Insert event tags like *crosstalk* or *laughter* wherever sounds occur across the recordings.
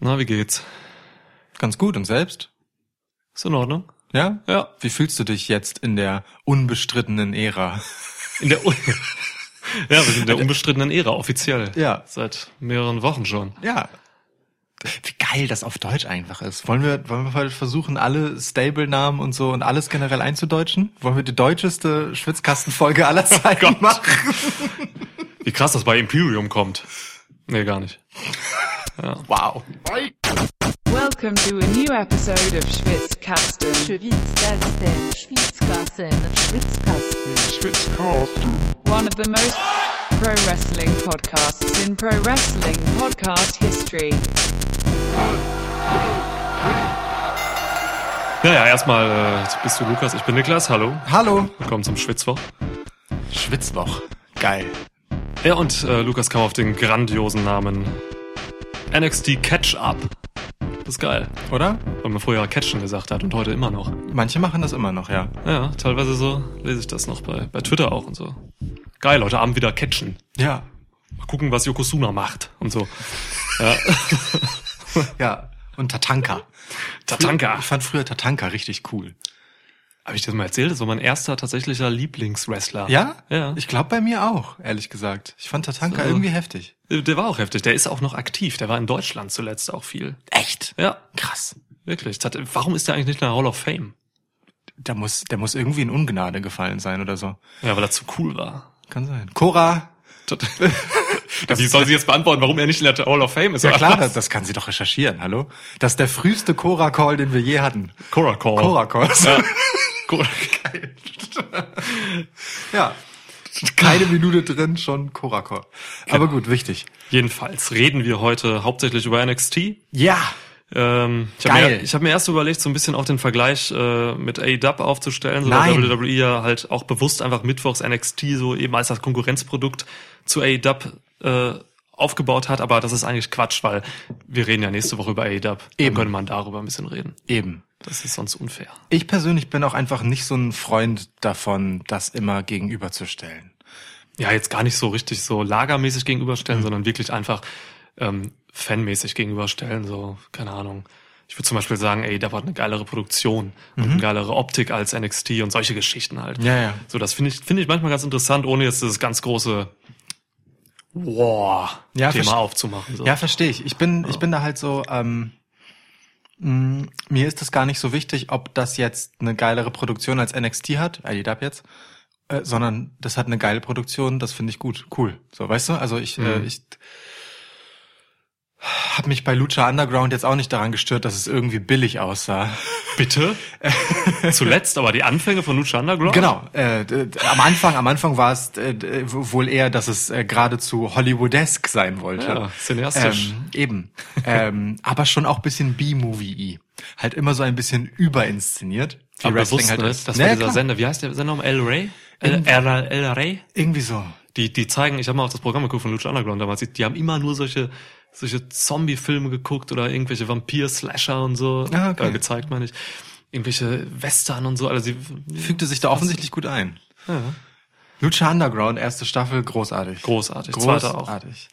Na, wie geht's? Ganz gut. Und selbst? Ist in Ordnung? Ja? Ja. Wie fühlst du dich jetzt in der unbestrittenen Ära? In der Un Ja, wir sind in der unbestrittenen Ära, offiziell. Ja. Seit mehreren Wochen schon. Ja. Wie geil das auf Deutsch einfach ist. Wollen wir, wollen wir versuchen, alle Stable-Namen und so und alles generell einzudeutschen? Wollen wir die deutscheste Schwitzkastenfolge aller Zeiten Gott. machen? Wie krass das bei Imperium kommt. Nee, gar nicht. Wow. Welcome to a new episode of Schwitzkasten. Schwitzkasten, Schwitzkasten, Schwitzkasten. one of the most pro wrestling podcasts in pro wrestling podcast history. Ja, ja, erstmal äh, bist du Lukas, ich bin Niklas, hallo. Hallo. Willkommen zum Schwitzwoch. Schwitzwoch. Geil. Ja, und äh, Lukas kam auf den grandiosen Namen NXT Catch Up. Das ist geil, Oder? weil man früher Catchen gesagt hat und heute immer noch. Manche machen das immer noch, ja. Ja, teilweise so lese ich das noch bei, bei Twitter auch und so. Geil, heute Abend wieder catchen. Ja. Mal gucken, was Yokozuna macht und so. Ja. *laughs* Ja. Und Tatanka. Tatanka. Ich fand früher Tatanka richtig cool. Habe ich das mal erzählt? Das war mein erster tatsächlicher Lieblingswrestler. Ja? Ja. Ich glaube bei mir auch, ehrlich gesagt. Ich fand Tatanka So. irgendwie heftig. Der war auch heftig. Der ist auch noch aktiv. Der war in Deutschland zuletzt auch viel. Echt? Ja, Krass. wirklich. Warum ist der eigentlich nicht in der Hall of Fame? Der muss, der muss irgendwie in Ungnade gefallen sein oder so. Ja, weil er zu cool war. Kann sein. Cora. Wie *laughs* soll sie jetzt beantworten, warum er nicht in der Hall of Fame ist? Ja klar, das, das kann sie doch recherchieren, hallo? Das ist der früheste Cora-Call, den wir je hatten. Cora Call. Cora-Call. Ja. *laughs* Cora. *laughs* ja. Keine Minute drin, schon Cora-Call. Aber gut, wichtig. Jedenfalls reden wir heute hauptsächlich über NXT. Ja. Ähm, ich habe Geil. mir, ich hab mir erst überlegt, so ein bisschen auch den Vergleich äh, mit AEW aufzustellen, so WWE ja halt auch bewusst einfach mittwochs NXT so eben als das Konkurrenzprodukt zu AEW äh, aufgebaut hat, aber das ist eigentlich Quatsch, weil wir reden ja nächste Woche über AEW. Dann Eben. könnte man darüber ein bisschen reden. Eben. Das ist sonst unfair. Ich persönlich bin auch einfach nicht so ein Freund davon, das immer gegenüberzustellen. Ja, jetzt gar nicht so richtig so lagermäßig gegenüberstellen, sondern wirklich einfach ähm, fanmäßig gegenüberstellen, so, keine Ahnung. Ich würde zum Beispiel sagen, ey, da war eine geilere Produktion und eine geilere Optik als NXT und solche Geschichten halt. Ja, ja. So, das finde ich, finde ich manchmal ganz interessant, ohne jetzt das ganz große wow, Ja, Thema aufzumachen. So. Ja, verstehe ich. Ich bin, ich bin da halt so, ähm, mir ist es gar nicht so wichtig, ob das jetzt eine geilere Produktion als NXT hat, IDW jetzt, äh, sondern das hat eine geile Produktion, das finde ich gut, cool. So, weißt du? Also ich, äh, Mhm. ich habe mich bei Lucha Underground jetzt auch nicht daran gestört, dass es irgendwie billig aussah. Bitte? *laughs* Zuletzt aber die Anfänge von Lucha Underground? Genau. Äh, am Anfang, am Anfang war es äh, wohl eher, dass es äh, geradezu Hollywoodesk sein wollte. Ja, cineastisch. Ähm, eben. ähm, aber schon auch bisschen B-Movie-y. Halt immer so ein bisschen überinszeniert. Wie Aber Wrestling bewusst, halt ist. Das Ja, war dieser klar. Sender. Wie heißt der Sender um El Rey? El, El, El Rey? Irgendwie so. Die, die zeigen, ich habe mal auf das Programm geguckt von Lucha Underground damals, die, die haben immer nur solche, solche Zombie-Filme geguckt oder irgendwelche Vampir-Slasher und so Ah, okay. äh, gezeigt, meine ich. Irgendwelche Western und so. Also sie, Fügte sich da offensichtlich gut ein. ja, Lucha Underground, erste Staffel, großartig. großartig. Zweite auch. Großartig.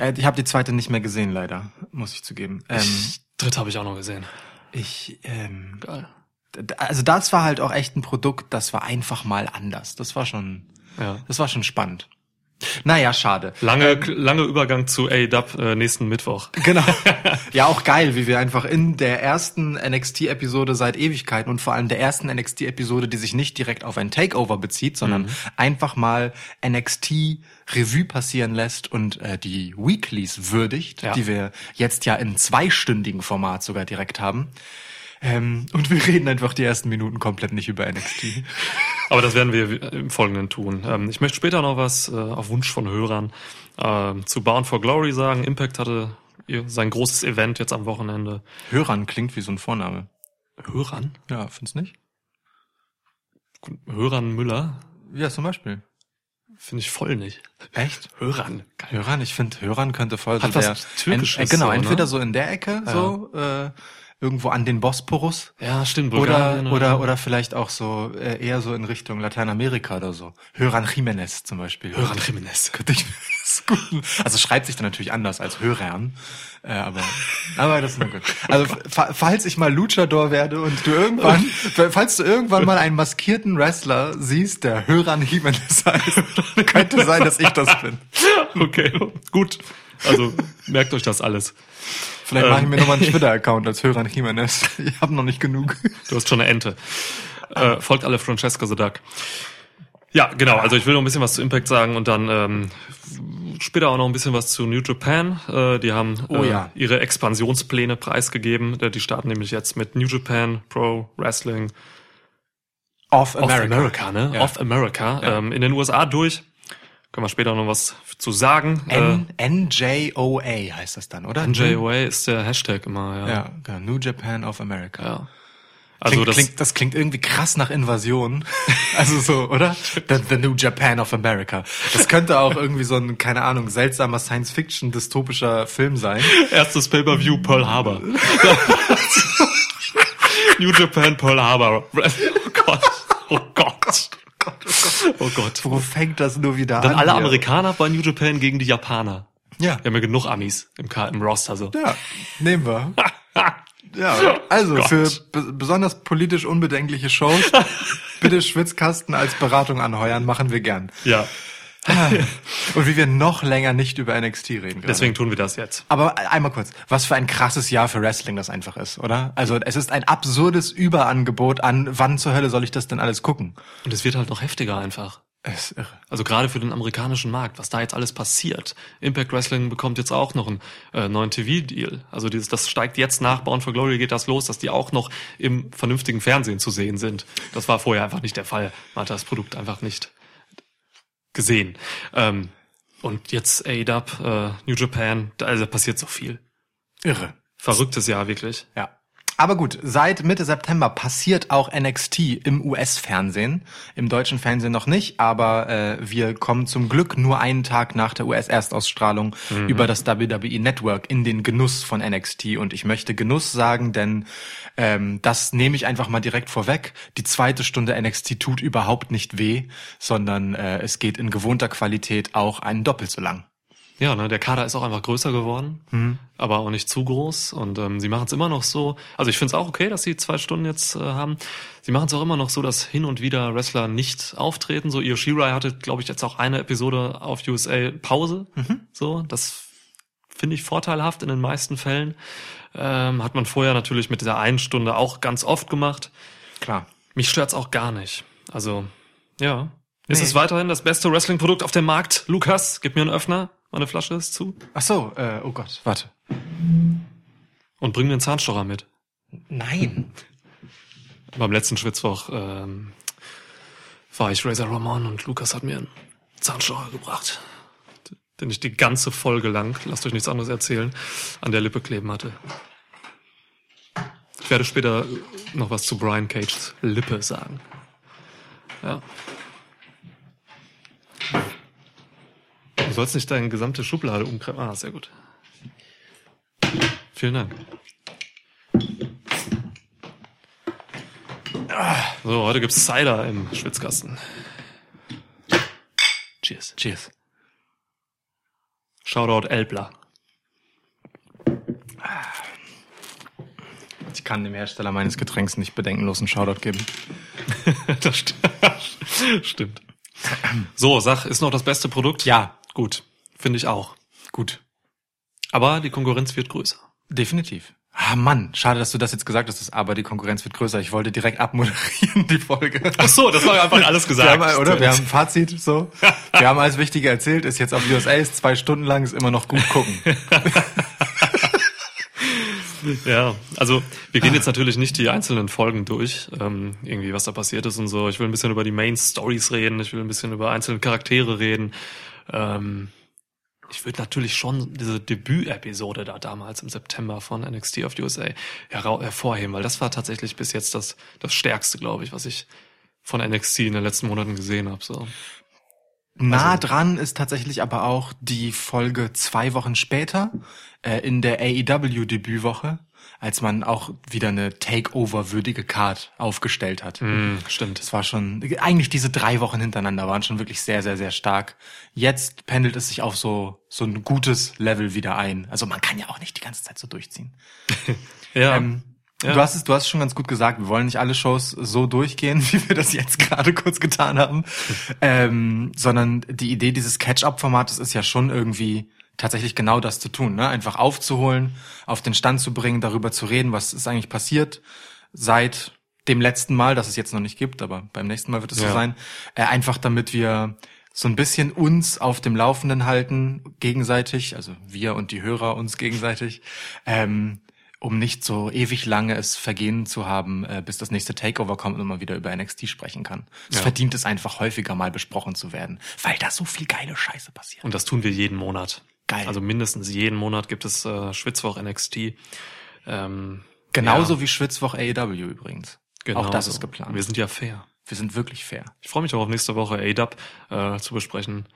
Äh, ich habe die zweite nicht mehr gesehen, leider, muss ich zugeben. Ähm, Dritte habe ich auch noch gesehen. ich, ähm, Geil. also das war halt auch echt ein Produkt, das war einfach mal anders. Das war schon, Ja. das war schon spannend. Naja, schade. Lange, lange Übergang zu AEW äh, nächsten Mittwoch. Genau. *laughs* Ja, auch geil, wie wir einfach in der ersten NXT-Episode seit Ewigkeiten und vor allem der ersten NXT-Episode, die sich nicht direkt auf ein Takeover bezieht, sondern Mhm. einfach mal NXT Revue passieren lässt und äh, die Weeklies würdigt, Ja. die wir jetzt ja in zweistündigen Format sogar direkt haben. Ähm, und wir reden einfach die ersten Minuten komplett nicht über NXT. *laughs* Aber das werden wir im Folgenden tun. Ähm, ich möchte später noch was äh, auf Wunsch von Hörern ähm, zu Bound for Glory sagen. Impact hatte sein großes Event jetzt am Wochenende. Hörern klingt wie so ein Vorname. Hörern? Ja, findest nicht? Hörern Müller? Ja, zum Beispiel. Finde ich voll nicht. Echt? Hörern. Geil. Hörern, ich finde, Hörern könnte voll Hat so was der, Türkisches en, äh, genau, so, entweder so in der Ecke, so äh, irgendwo an den Bosporus Ja, stimmt. oder Bulgarien oder oder vielleicht auch so äh, eher so in Richtung Lateinamerika oder so. Höran Jimenez zum Beispiel. Hörern Jimenez. *laughs* Also schreibt sich dann natürlich anders als Hörern. Äh, aber, aber das ist nur gut. Also fa falls ich mal Luchador werde und du irgendwann, *laughs* falls du irgendwann mal einen maskierten Wrestler siehst, der Höran Jimenez heißt, *laughs* könnte sein, dass ich das bin. *laughs* Okay, gut. Also merkt euch das alles. Vielleicht mache ich mir nochmal einen Twitter-Account als Höran Jimenez. *laughs* Ich habe noch nicht genug. Du hast schon eine Ente. Äh, folgt alle Francesca the Duck. Ja, genau. Also ich will noch ein bisschen was zu Impact sagen und dann ähm, später auch noch ein bisschen was zu New Japan. Äh, die haben Oh äh, ja. ihre Expansionspläne preisgegeben. Äh, Die starten nämlich jetzt mit New Japan Pro Wrestling Off of America. America, ne? Ja. Of America. Ja. Ähm, in den USA durch. Können wir später noch was zu sagen. N NJOA heißt das dann, oder? äh, NJOA ist der Hashtag immer, ja. Ja, genau. New Japan of America. ja. Also Klingt, das, klingt, das klingt irgendwie krass nach Invasion. *laughs* Also so, oder? The, the New Japan of America. Das könnte auch irgendwie so ein, keine Ahnung, seltsamer Science-Fiction-dystopischer Film sein. Erstes Pay-Per-View Pearl Harbor. *laughs* New Japan Pearl Harbor. Oh Gott. Oh Gott. *laughs* Oh Gott. Wo fängt das nur wieder Dann an? alle hier? Amerikaner bei New Japan gegen die Japaner. Ja. Wir haben ja genug Amis im, Ka im Roster so. Ja, nehmen wir. *laughs* Ja, also Gott. für be besonders politisch unbedenkliche Shows *laughs* bitte Schwitzkasten als Beratung anheuern, machen wir gern. Ja. Und wie wir noch länger nicht über NXT reden. Gerade. Deswegen tun wir das jetzt. Aber einmal kurz, was für ein krasses Jahr für Wrestling das einfach ist, oder? Also es ist ein absurdes Überangebot an, wann zur Hölle soll ich das denn alles gucken? Und es wird halt noch heftiger einfach. Es ist irre. Also gerade für den amerikanischen Markt, was da jetzt alles passiert. Impact Wrestling bekommt jetzt auch noch einen äh, neuen TV-Deal. Also dieses, das steigt jetzt nach Bound for Glory geht das los, dass die auch noch im vernünftigen Fernsehen zu sehen sind. Das war vorher einfach nicht der Fall. Man hat das Produkt einfach nicht gesehen. Ähm, und jetzt AEW, äh, New Japan, da also passiert so viel. Irre. Verrücktes Jahr wirklich. Ja. Aber gut, seit Mitte September passiert auch NXT im US-Fernsehen. Im deutschen Fernsehen noch nicht, aber äh, wir kommen zum Glück nur einen Tag nach der US-Erstausstrahlung über das WWE Network in den Genuss von NXT. Und ich möchte Genuss sagen, denn ähm, das nehme ich einfach mal direkt vorweg. Die zweite Stunde NXT tut überhaupt nicht weh, sondern äh, es geht in gewohnter Qualität auch einen doppelt so lang. Ja, ne, der Kader ist auch einfach größer geworden, aber auch nicht zu groß. Und ähm, sie machen es immer noch so. Also ich finde es auch okay, dass sie zwei Stunden jetzt äh, haben. Sie machen es auch immer noch so, dass hin und wieder Wrestler nicht auftreten. So Io Shirai hatte, glaube ich, jetzt auch eine Episode auf USA Pause. So, das finde ich vorteilhaft in den meisten Fällen. Ähm, hat man vorher natürlich mit dieser einen Stunde auch ganz oft gemacht. Klar. Mich stört's auch gar nicht. Also, ja. Ist Nee. es weiterhin das beste Wrestling-Produkt auf dem Markt? Lukas, gib mir einen Öffner. Meine Flasche ist zu. Ach so, äh, oh Gott, warte. Und bring mir einen Zahnstocher mit. Nein. *laughs* Beim letzten Schwitzwoch ähm, war ich Razor Ramon und Lukas hat mir einen Zahnstocher gebracht, den ich die ganze Folge lang, lasst euch nichts anderes erzählen, an der Lippe kleben hatte. Ich werde später noch was zu Brian Cages Lippe sagen. Ja. Du sollst nicht deine gesamte Schublade umkrempeln. Ah, sehr gut. Vielen Dank. So, heute gibt's Cider im Schwitzkasten. Cheers. Cheers. Shoutout Elbler. Ich kann dem Hersteller meines Getränks nicht bedenkenlos einen Shoutout geben. *laughs* das st *laughs* stimmt. So, sag, ist noch das beste Produkt? Ja. Gut. Finde ich auch. Gut. Aber die Konkurrenz wird größer. Definitiv. Ah Mann, schade, dass du das jetzt gesagt hast, aber die Konkurrenz wird größer. Ich wollte direkt abmoderieren, die Folge. Ach so, das war einfach alles Wir haben, oder? Wir haben ein Fazit, so. *laughs* Wir haben alles Wichtige erzählt, ist jetzt auf USA, ist zwei Stunden lang, ist immer noch gut gucken. *laughs* Ja, also wir gehen jetzt natürlich nicht die einzelnen Folgen durch, ähm, irgendwie was da passiert ist und so. Ich will ein bisschen über die Main Stories reden, ich will ein bisschen über einzelne Charaktere reden. Ähm, ich würde natürlich schon diese Debüt-Episode da damals im September von NXT of USA hervorheben, weil das war tatsächlich bis jetzt das, das Stärkste, glaube ich, was ich von NXT in den letzten Monaten gesehen habe. So. Nah dran ist tatsächlich aber auch die Folge zwei Wochen später, äh, in der AEW-Debütwoche, als man auch wieder eine Takeover-würdige Card aufgestellt hat. Hm, stimmt. Es war schon, eigentlich diese drei Wochen hintereinander waren schon wirklich sehr, sehr, sehr stark. Jetzt pendelt es sich auf so, so ein gutes Level wieder ein. Also man kann ja auch nicht die ganze Zeit so durchziehen. *laughs* Ja. Ähm, Ja. Du hast es, du hast es schon ganz gut gesagt. Wir wollen nicht alle Shows so durchgehen, *laughs* wie wir das jetzt gerade kurz getan haben, *laughs* ähm, sondern die Idee dieses Catch-up-Formates ist ja schon irgendwie tatsächlich genau das zu tun, ne? Einfach aufzuholen, auf den Stand zu bringen, darüber zu reden, was ist eigentlich passiert seit dem letzten Mal, das es jetzt noch nicht gibt, aber beim nächsten Mal wird es so Ja. sein. Äh, einfach damit wir so ein bisschen uns auf dem Laufenden halten, gegenseitig, also wir und die Hörer uns gegenseitig, ähm, um nicht so ewig lange es vergehen zu haben, äh, bis das nächste Takeover kommt und man wieder über NXT sprechen kann. Es Ja. verdient es einfach häufiger mal besprochen zu werden, weil da so viel geile Scheiße passiert. Und das tun wir jeden Monat. Geil. Also mindestens jeden Monat gibt es äh, Schwitzwoch NXT. Ähm, Genauso ja, wie Schwitzwoch AEW übrigens. genau Auch das so. ist geplant. Wir sind ja fair. Wir sind wirklich fair. Ich freue mich auch auf nächste Woche ADAP äh, zu besprechen.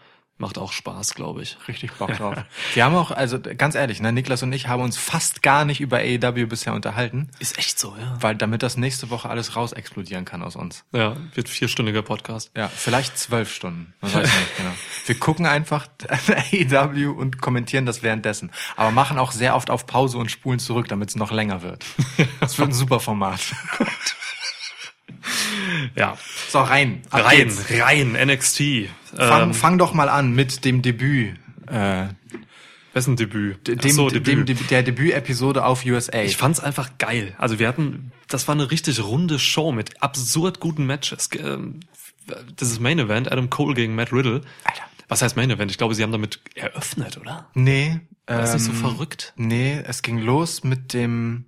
Macht auch Spaß, glaube ich. Richtig Bock *laughs* drauf. Wir haben auch, also ganz ehrlich, ne, Niklas und ich haben uns fast gar nicht über AEW bisher unterhalten, Ist echt so, ja. weil damit das nächste Woche alles raus explodieren kann aus uns. Ja, wird vierstündiger Podcast. Ja, vielleicht zwölf Stunden. Man weiß nicht genau. Wir gucken einfach *laughs* AEW und kommentieren das währenddessen. Aber machen auch sehr oft auf Pause und spulen zurück, damit es noch länger wird. *laughs* Das wird ein super Format. Ja, So, rein. Ab rein, geht's. rein, NXT. Fang, ähm, fang doch mal an mit dem Debüt. Äh, wessen Debüt? dem, Ach so, dem, dem, der Debütepisode auf USA. Ich fand's einfach geil. Also wir hatten, das war eine richtig runde Show mit absurd guten Matches. Ähm, Das ist Main Event, Adam Cole gegen Matt Riddle. Alter. Was heißt Main Event? Ich glaube, sie haben damit eröffnet, oder? nee. War das nicht so ähm, verrückt? Nee, es ging los mit dem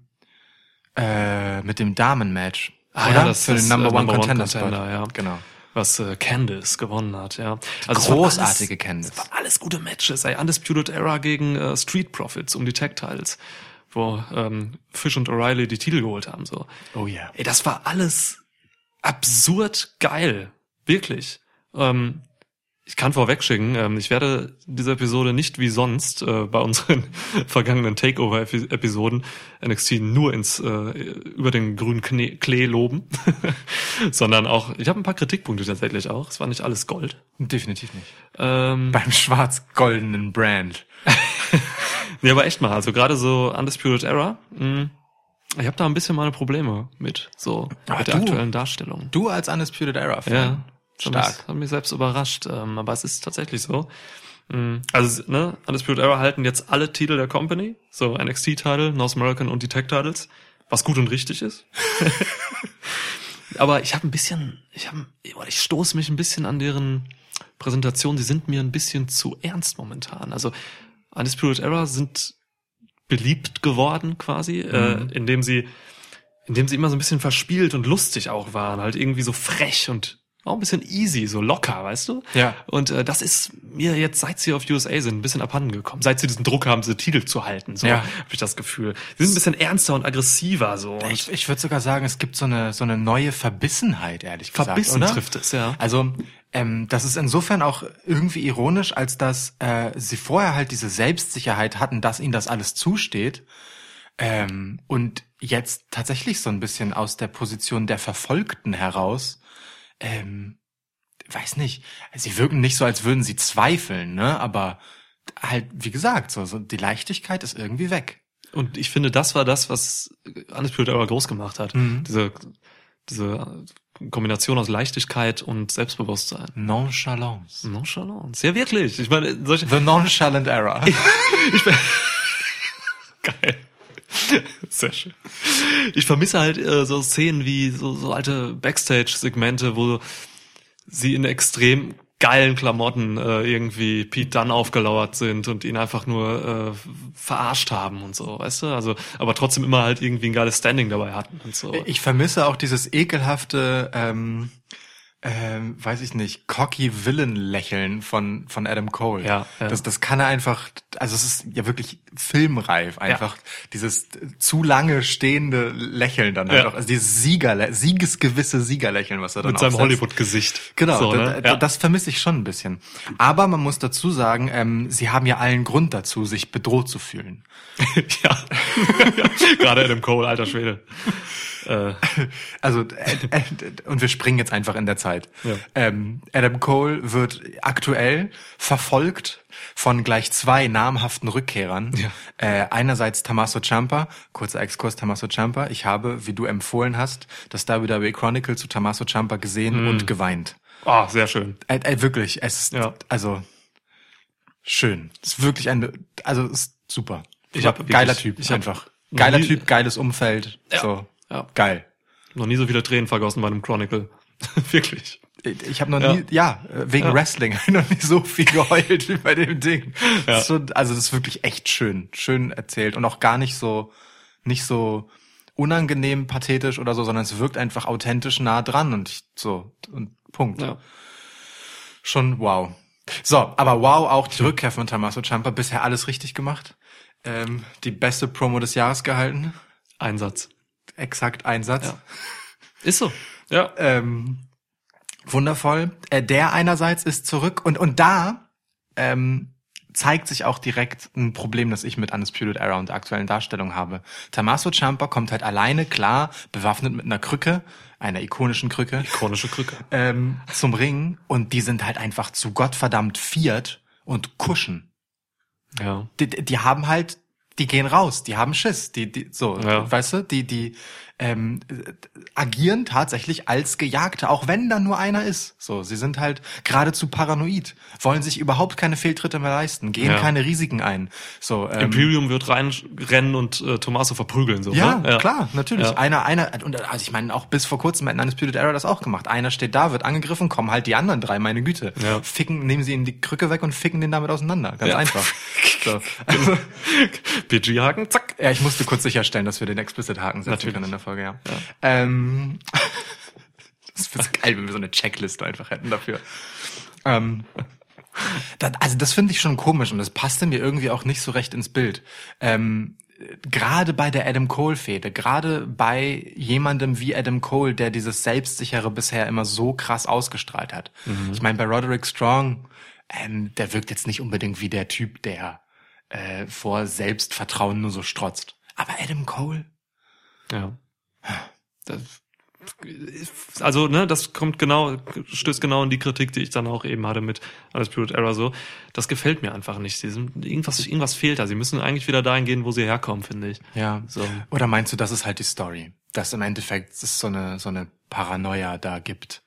äh, mit dem Damenmatch. Ah, oder? ja, das Für den Number äh, One Number One Contender, Spot. Contender, ja. Genau. Was äh, Candice gewonnen hat, ja. Also war Großartige alles, Candice. Es waren alles gute Matches. Ey, Undisputed Era gegen äh, Street Profits um die Tag Titles, wo ähm, Fish und O'Reilly die Titel geholt haben. So. Oh ja. Ey, das war alles absurd geil. Wirklich. Ähm, ich kann vorwegschicken, ähm, ich werde diese Episode nicht wie sonst äh, bei unseren *laughs* vergangenen Takeover-Episoden NXT nur ins äh, über den grünen Kne Klee loben, *laughs* sondern auch, ich habe ein paar Kritikpunkte tatsächlich auch. Es war nicht alles Gold. Definitiv nicht. Ähm, Beim schwarz-goldenen Brand. *laughs* nee, aber echt mal, also gerade so Undisputed Era, mh, ich habe da ein bisschen meine Probleme mit, so mit der du- aktuellen Darstellung. Du als Undisputed Era Fan. Ja, Stark. Das hat mich selbst überrascht, ähm, aber es ist tatsächlich so. Mm, Also, ne, Undisputed Era halten jetzt alle Titel der Company, so NXT-Titel, North American und die Tag-Titles, was gut und richtig ist. *laughs* aber ich habe ein bisschen, ich habe, ich stoße mich ein bisschen an deren Präsentation, die sind mir ein bisschen zu ernst momentan. Also, Undisputed Era sind beliebt geworden quasi, äh, indem sie indem sie immer so ein bisschen verspielt und lustig auch waren, halt irgendwie so frech und auch ein bisschen easy, so locker, weißt du? Ja. Und äh, das ist mir jetzt, seit sie auf USA sind, ein bisschen abhanden gekommen. Seit sie diesen Druck haben, diese Titel zu halten, so Ja. habe ich das Gefühl. Sie sind ein bisschen ernster und aggressiver, so. Und Ich, ich würde sogar sagen, es gibt so eine so eine neue Verbissenheit, ehrlich gesagt. verbissen oder? trifft es, ja. Also ähm, das ist insofern auch irgendwie ironisch, als dass äh, sie vorher halt diese Selbstsicherheit hatten, dass ihnen das alles zusteht ähm, und jetzt tatsächlich so ein bisschen aus der Position der Verfolgten heraus, ähm, weiß nicht, sie wirken nicht so, als würden sie zweifeln, ne? Aber halt, wie gesagt, so, so die Leichtigkeit ist irgendwie weg. Und ich finde, das war das, was Undisputed Era groß gemacht hat. Mhm. Diese, diese Kombination aus Leichtigkeit und Selbstbewusstsein. Nonchalance. Nonchalance. Ja, wirklich. Ich meine, solche, The Nonchalant Era. *laughs* *laughs* Geil. *laughs* Sehr schön. Ich vermisse halt äh, so Szenen wie so, so alte Backstage-Segmente, wo sie in extrem geilen Klamotten äh, irgendwie Pete Dunn aufgelauert sind und ihn einfach nur äh, verarscht haben und so, weißt du? Also, aber trotzdem immer halt irgendwie ein geiles Standing dabei hatten und so. Ich vermisse auch dieses ekelhafte, ähm, ähm, weiß ich nicht, cocky Villain-Lächeln von, von Adam Cole. Ja, ja. Das, das kann er einfach, also es ist ja wirklich filmreif, einfach dieses zu lange stehende Lächeln dann halt Ja. auch, also dieses Sieger, siegesgewisse Siegerlächeln, was er dann Mit seinem aufsetzt. Hollywood-Gesicht. Genau, So, ne? da, ja. das vermisse ich schon ein bisschen. Aber man muss dazu sagen, ähm, sie haben ja allen Grund dazu, sich bedroht zu fühlen. *laughs* *laughs* ja. Gerade Adam Cole, alter Schwede. Äh, *laughs* Also äh, äh, und wir springen jetzt einfach in der Zeit. Ja. Ähm, Adam Cole wird aktuell verfolgt von gleich zwei namhaften Rückkehrern. Ja. Äh, einerseits Tommaso Ciampa, kurzer Exkurs Tommaso Ciampa. Ich habe, wie du empfohlen hast, das WWE Chronicle zu Tommaso Ciampa gesehen und geweint. oh, sehr schön. Äh, äh, wirklich, es ist Ja. also schön. Es ist wirklich eine, also es ist super. Ich hab geiler wirklich- Typ, ich hab einfach. Geiler nie- Typ, geiles Umfeld. Ja. So Ja. geil. Noch nie so viele Tränen vergossen bei einem Chronicle. *laughs* Wirklich. Ich habe noch Ja. nie, ja, wegen Ja. Wrestling *laughs* noch nie so viel geheult wie bei dem Ding. Ja. Das schon, also das ist wirklich echt schön, schön erzählt und auch gar nicht so, nicht so unangenehm pathetisch oder so, sondern es wirkt einfach authentisch nah dran und ich, so und Punkt. Ja. Schon wow. So, aber wow auch die Rückkehr von Tommaso Ciampa, bisher alles richtig gemacht. Ähm, die beste Promo des Jahres gehalten, Einsatz. Exakt ein Satz. Ja. Ist so. Ja. Ähm, wundervoll. Äh, der einerseits ist zurück und und da ähm, zeigt sich auch direkt ein Problem, das ich mit Undisputed Era und der aktuellen Darstellung habe. Tommaso Ciampa kommt halt alleine, klar, bewaffnet mit einer Krücke, einer ikonischen Krücke, Chronische Krücke. ähm, zum Ring und die sind halt einfach zu Gottverdammt viert und kuschen. Ja. Die die haben halt, die gehen raus, die haben Schiss, die, die so, Ja. weißt du, die, die ähm, äh, agieren tatsächlich als Gejagte, auch wenn da nur einer ist. So, sie sind halt geradezu paranoid, wollen sich überhaupt keine Fehltritte mehr leisten, gehen Ja. keine Risiken ein. So, ähm, Imperium wird reinrennen und äh, Tommaso verprügeln. So, ja, ne? klar, natürlich. Ja. Einer, einer, und also ich meine, auch bis vor kurzem hätten Undisputed Era das auch gemacht. Einer steht da, wird angegriffen, kommen halt die anderen drei, meine Güte. Ja. Ficken, nehmen sie ihm die Krücke weg und ficken den damit auseinander. Ganz Ja. einfach. *laughs* So. PG-Haken, zack. ja, ich musste kurz sicherstellen, dass wir den Explicit-Haken setzen Natürlich. können in der Folge, ja. Ähm, *laughs* das wäre geil, wenn wir so eine Checkliste einfach hätten dafür. Ähm, das, also das finde ich schon komisch und das passte mir irgendwie auch nicht so recht ins Bild. Ähm, gerade bei der Adam Cole Fehde, gerade bei jemandem wie Adam Cole, der dieses Selbstsichere bisher immer so krass ausgestrahlt hat. Ich meine, bei Roderick Strong, ähm, der wirkt jetzt nicht unbedingt wie der Typ, der äh, vor Selbstvertrauen nur so strotzt. Aber Adam Cole? Ja. Das, also, ne, das kommt genau, stößt genau in die Kritik, die ich dann auch eben hatte mit Undisputed Era so. Das gefällt mir einfach nicht. Sie sind, irgendwas, irgendwas fehlt da. Sie müssen eigentlich wieder dahin gehen, wo sie herkommen, finde ich. Ja. So. Oder meinst du, das ist halt die Story? Dass im Endeffekt es so eine, so eine Paranoia da gibt.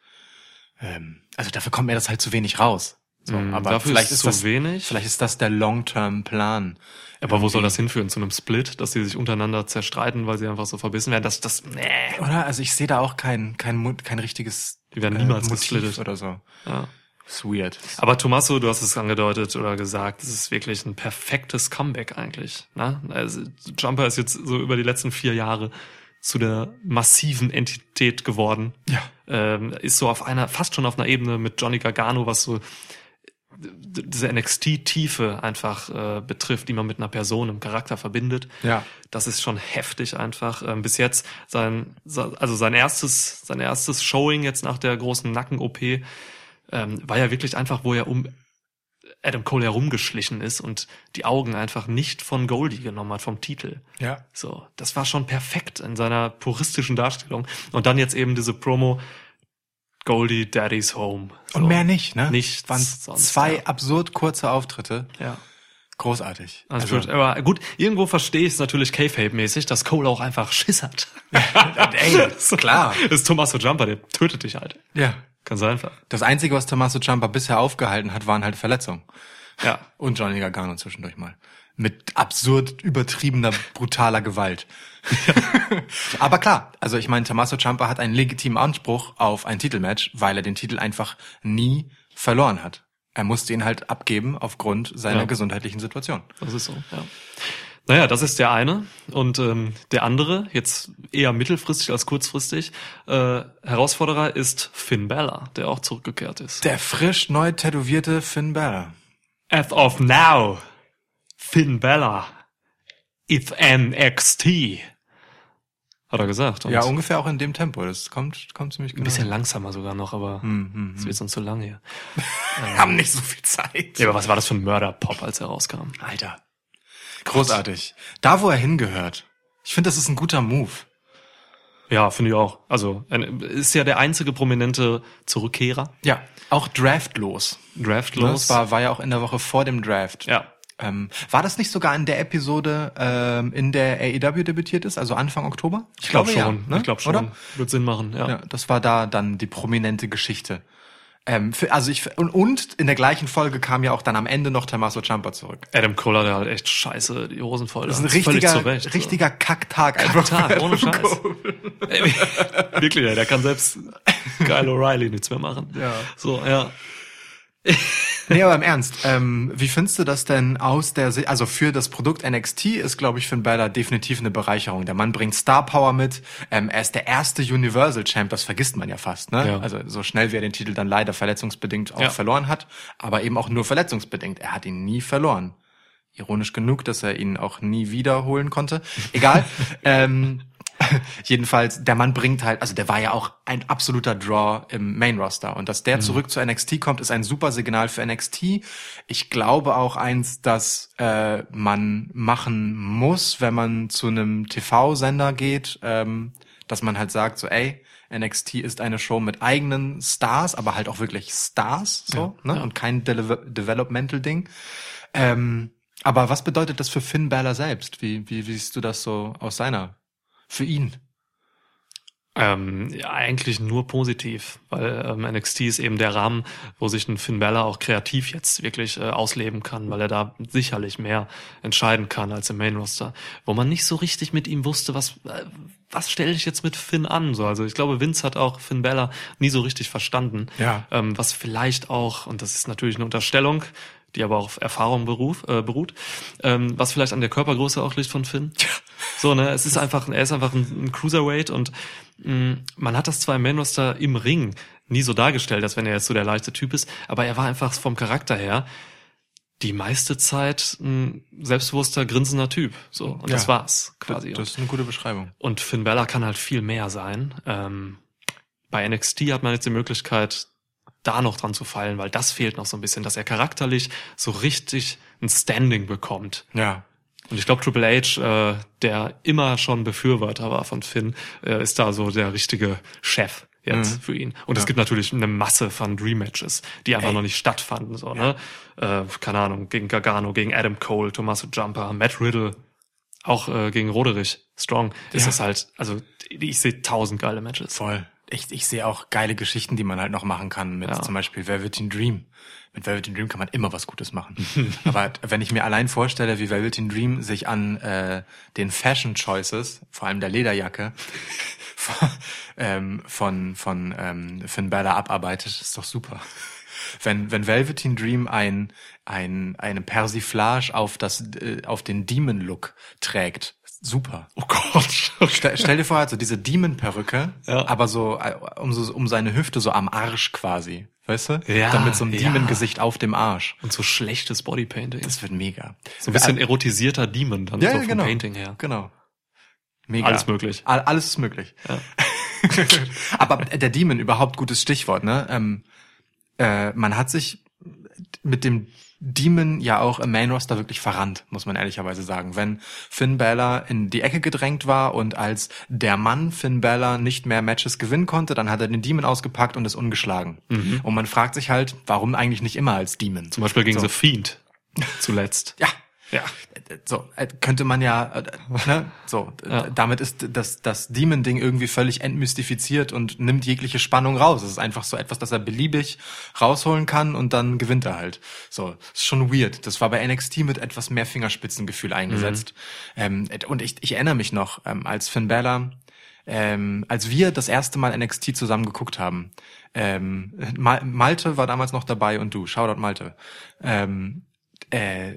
Ähm, also dafür kommt mir das halt zu wenig raus. So, Mm, aber dafür vielleicht ist ist zu das, wenig. Vielleicht ist das der Long-Term-Plan. Aber wo soll das hinführen? Zu einem Split, dass sie sich untereinander zerstreiten, weil sie einfach so verbissen werden? Das, das, nee. Oder? Also ich sehe da auch kein, kein, kein richtiges Die werden niemals Motiv gesplittet. oder so. Ja. Ist weird. Aber Tommaso, du hast es angedeutet oder gesagt, es ist wirklich ein perfektes Comeback eigentlich. Ne? Also Jumper ist jetzt so über die letzten vier Jahre zu der massiven Entität geworden. Ja. Ähm, ist so auf einer, fast schon auf einer Ebene mit Johnny Gargano, was so diese NXT-Tiefe einfach äh, betrifft, die man mit einer Person im Charakter verbindet. Ja. Das ist schon heftig einfach. Ähm, bis jetzt sein, se- also sein erstes, sein erstes Showing jetzt nach der großen Nacken-OP ähm, war ja wirklich einfach, wo er um Adam Cole herumgeschlichen ist und die Augen einfach nicht von Goldie genommen hat, vom Titel. Ja. So, das war schon perfekt in seiner puristischen Darstellung. Und dann jetzt eben diese Promo Goldie Daddy's Home. So. Und mehr nicht, ne? Waren sonst, zwei ja. absurd kurze Auftritte. Ja. Großartig. Also, aber gut, irgendwo verstehe ich es natürlich K-Fape-mäßig, dass Cole auch einfach Schiss hat. *laughs* ey, *laughs* klar. Das ist Tommaso Jumper, der tötet dich halt. Ja. Ganz einfach. Das Einzige, was Tommaso Ciampa bisher aufgehalten hat, waren halt Verletzungen. Ja. Und Johnny Gargano zwischendurch mal. Mit absurd übertriebener, brutaler Gewalt. *laughs* Aber klar, also ich meine, Tommaso Ciampa hat einen legitimen Anspruch auf ein Titelmatch, weil er den Titel einfach nie verloren hat. Er musste ihn halt abgeben aufgrund seiner Ja. gesundheitlichen Situation. Das ist so, ja. Naja, das ist der eine. Und ähm, der andere, jetzt eher mittelfristig als kurzfristig, äh, Herausforderer ist Finn Balor, der auch zurückgekehrt ist. Der frisch neu tätowierte Finn Balor. As of now, Finn Balor is NXT. Hat er gesagt. Ja, ungefähr auch in dem Tempo. Das kommt, kommt ziemlich ein genau. bisschen langsamer sogar noch, aber Hm, es wird sonst zu lang hier. *laughs* Wir haben nicht so viel Zeit. Ja, aber was war das für ein Mörderpop, als er rauskam? Alter. Großartig. Da, wo er hingehört. Ich finde, das ist ein guter Move. Ja, finde ich auch. Also ein, ist ja der einzige prominente Zurückkehrer. Ja, auch draftlos. Draftlos. Das war, war ja auch in der Woche vor dem Draft. ja. Ähm, war das nicht sogar in der Episode, ähm, in der AEW debütiert ist, also Anfang Oktober? Ich glaube ja, schon. ne? Ich glaube schon. Oder? Wird Sinn machen, ja. Ja, das war da dann die prominente Geschichte. Ähm, für, also ich und, und in der gleichen Folge kam ja auch dann am Ende noch Tommaso Ciampa zurück. Adam Cole der halt echt scheiße die Hosen voll. Das ist ein richtiger, zu Recht, so. richtiger Kacktag. Kacktag, ohne Scheiß. *laughs* Ey, Wirklich, ja, der kann selbst Kyle O'Reilly nichts mehr machen. Ja. So, ja. *laughs* Nee, aber im Ernst, ähm, wie findest du das denn aus der, Si- also für das Produkt NXT ist, glaube ich, Finn Balor definitiv eine Bereicherung. Der Mann bringt Star Power mit, ähm, er ist der erste Universal Champ, das vergisst man ja fast, ne? Ja. Also so schnell wie er den Titel dann leider verletzungsbedingt auch Ja. verloren hat, aber eben auch nur verletzungsbedingt. Er hat ihn nie verloren. Ironisch genug, dass er ihn auch nie wiederholen konnte. Egal. *laughs* ähm, *laughs* jedenfalls, der Mann bringt halt, also der war ja auch ein absoluter Draw im Main Roster. Und dass der zurück zu NXT kommt, ist ein super Signal für NXT. Ich glaube auch eins, dass äh, man machen muss, wenn man zu einem TV-Sender geht, ähm, dass man halt sagt, so, ey, NXT ist eine Show mit eigenen Stars, aber halt auch wirklich Stars, so, ne? Und kein Dele Developmental-Ding. Ähm, aber was bedeutet das für Finn Balor selbst? Wie, wie, wie siehst du das so aus seiner, für ihn? Ähm, ja, eigentlich nur positiv, weil ähm, NXT ist eben der Rahmen, wo sich ein Finn Balor auch kreativ jetzt wirklich äh, ausleben kann, weil er da sicherlich mehr entscheiden kann als im Main Roster, wo man nicht so richtig mit ihm wusste, was äh, was stelle ich jetzt mit Finn an? So, also ich glaube, Vince hat auch Finn Balor nie so richtig verstanden, Ja. ähm, was vielleicht auch und das ist natürlich eine Unterstellung, die aber auch auf Erfahrung beruf, äh, beruht, ähm, was vielleicht an der Körpergröße auch liegt von Finn. So, ne, es ist einfach, er ist einfach ein, ein Cruiserweight und mh, man hat das zwar im Main Roster im Ring nie so dargestellt, als wenn er jetzt so der leichte Typ ist, aber er war einfach vom Charakter her die meiste Zeit ein selbstbewusster, grinsender Typ. So, und das Ja. war's quasi. Das ist eine gute Beschreibung. Und Finn Balor kann halt viel mehr sein. Ähm, bei NXT hat man jetzt die Möglichkeit, da noch dran zu fallen, weil das fehlt noch so ein bisschen, dass er charakterlich so richtig ein Standing bekommt. Ja. Und ich glaube, Triple H, äh, der immer schon Befürworter war von Finn, äh, ist da so der richtige Chef jetzt Mhm. für ihn. Und es Ja. gibt natürlich eine Masse von Dream Matches, die einfach Ey. noch nicht stattfanden. So, ne? Äh, keine Ahnung, gegen Gargano, gegen Adam Cole, Tommaso Jumper, Matt Riddle, auch äh, gegen Roderich, Strong. Ist Ja. das halt, also ich sehe tausend geile Matches. Voll. Ich, ich sehe auch geile Geschichten, die man halt noch machen kann, mit Ja. zum Beispiel Velveteen Dream. Mit Velveteen Dream kann man immer was Gutes machen. *laughs* Aber wenn ich mir allein vorstelle, wie Velveteen Dream sich an äh, den Fashion Choices, vor allem der Lederjacke, *laughs* von, ähm, von, von ähm, Finn Balor abarbeitet, ist doch super. Wenn, wenn Velveteen Dream ein, ein, eine Persiflage auf das, äh, auf den Demon-Look trägt, super. Oh Gott. *laughs* Stell, stell dir vor, also diese Demon-Perücke, Ja. aber so äh, um, so um seine Hüfte so am Arsch quasi, weißt du? Ja, Dann mit so einem ja. Demon-Gesicht auf dem Arsch. Und so schlechtes Bodypainting. Das wird mega. so ein bisschen erotisierter Demon dann ja, so ja, vom genau. Painting her. Genau. Mega. Alles möglich. All, alles ist möglich. Ja. *laughs* aber der Demon überhaupt gutes Stichwort, ne? Ähm, äh, man hat sich mit dem Demon ja auch im Main Roster wirklich verrannt, muss man ehrlicherweise sagen. Wenn Finn Balor in die Ecke gedrängt war und als der Mann Finn Balor nicht mehr Matches gewinnen konnte, dann hat er den Demon ausgepackt und ist ungeschlagen. Und man fragt sich halt, warum eigentlich nicht immer als Demon? Mhm. Zum Beispiel gegen so. The Fiend *laughs* zuletzt. Ja, Ja. So äh, könnte man ja, äh, ne, so *laughs* Ja. damit ist das das Demon-Ding irgendwie völlig entmystifiziert und nimmt jegliche Spannung raus. Es ist einfach so etwas, das er beliebig rausholen kann und dann gewinnt er halt. So ist schon weird. Das war bei NXT mit etwas mehr Fingerspitzengefühl eingesetzt. Ähm, und ich, ich erinnere mich noch, ähm, als Finn Balor ähm, als wir das erste Mal NXT zusammen geguckt haben, ähm, Ma- Malte war damals noch dabei und du, Shoutout Malte. Ähm, äh,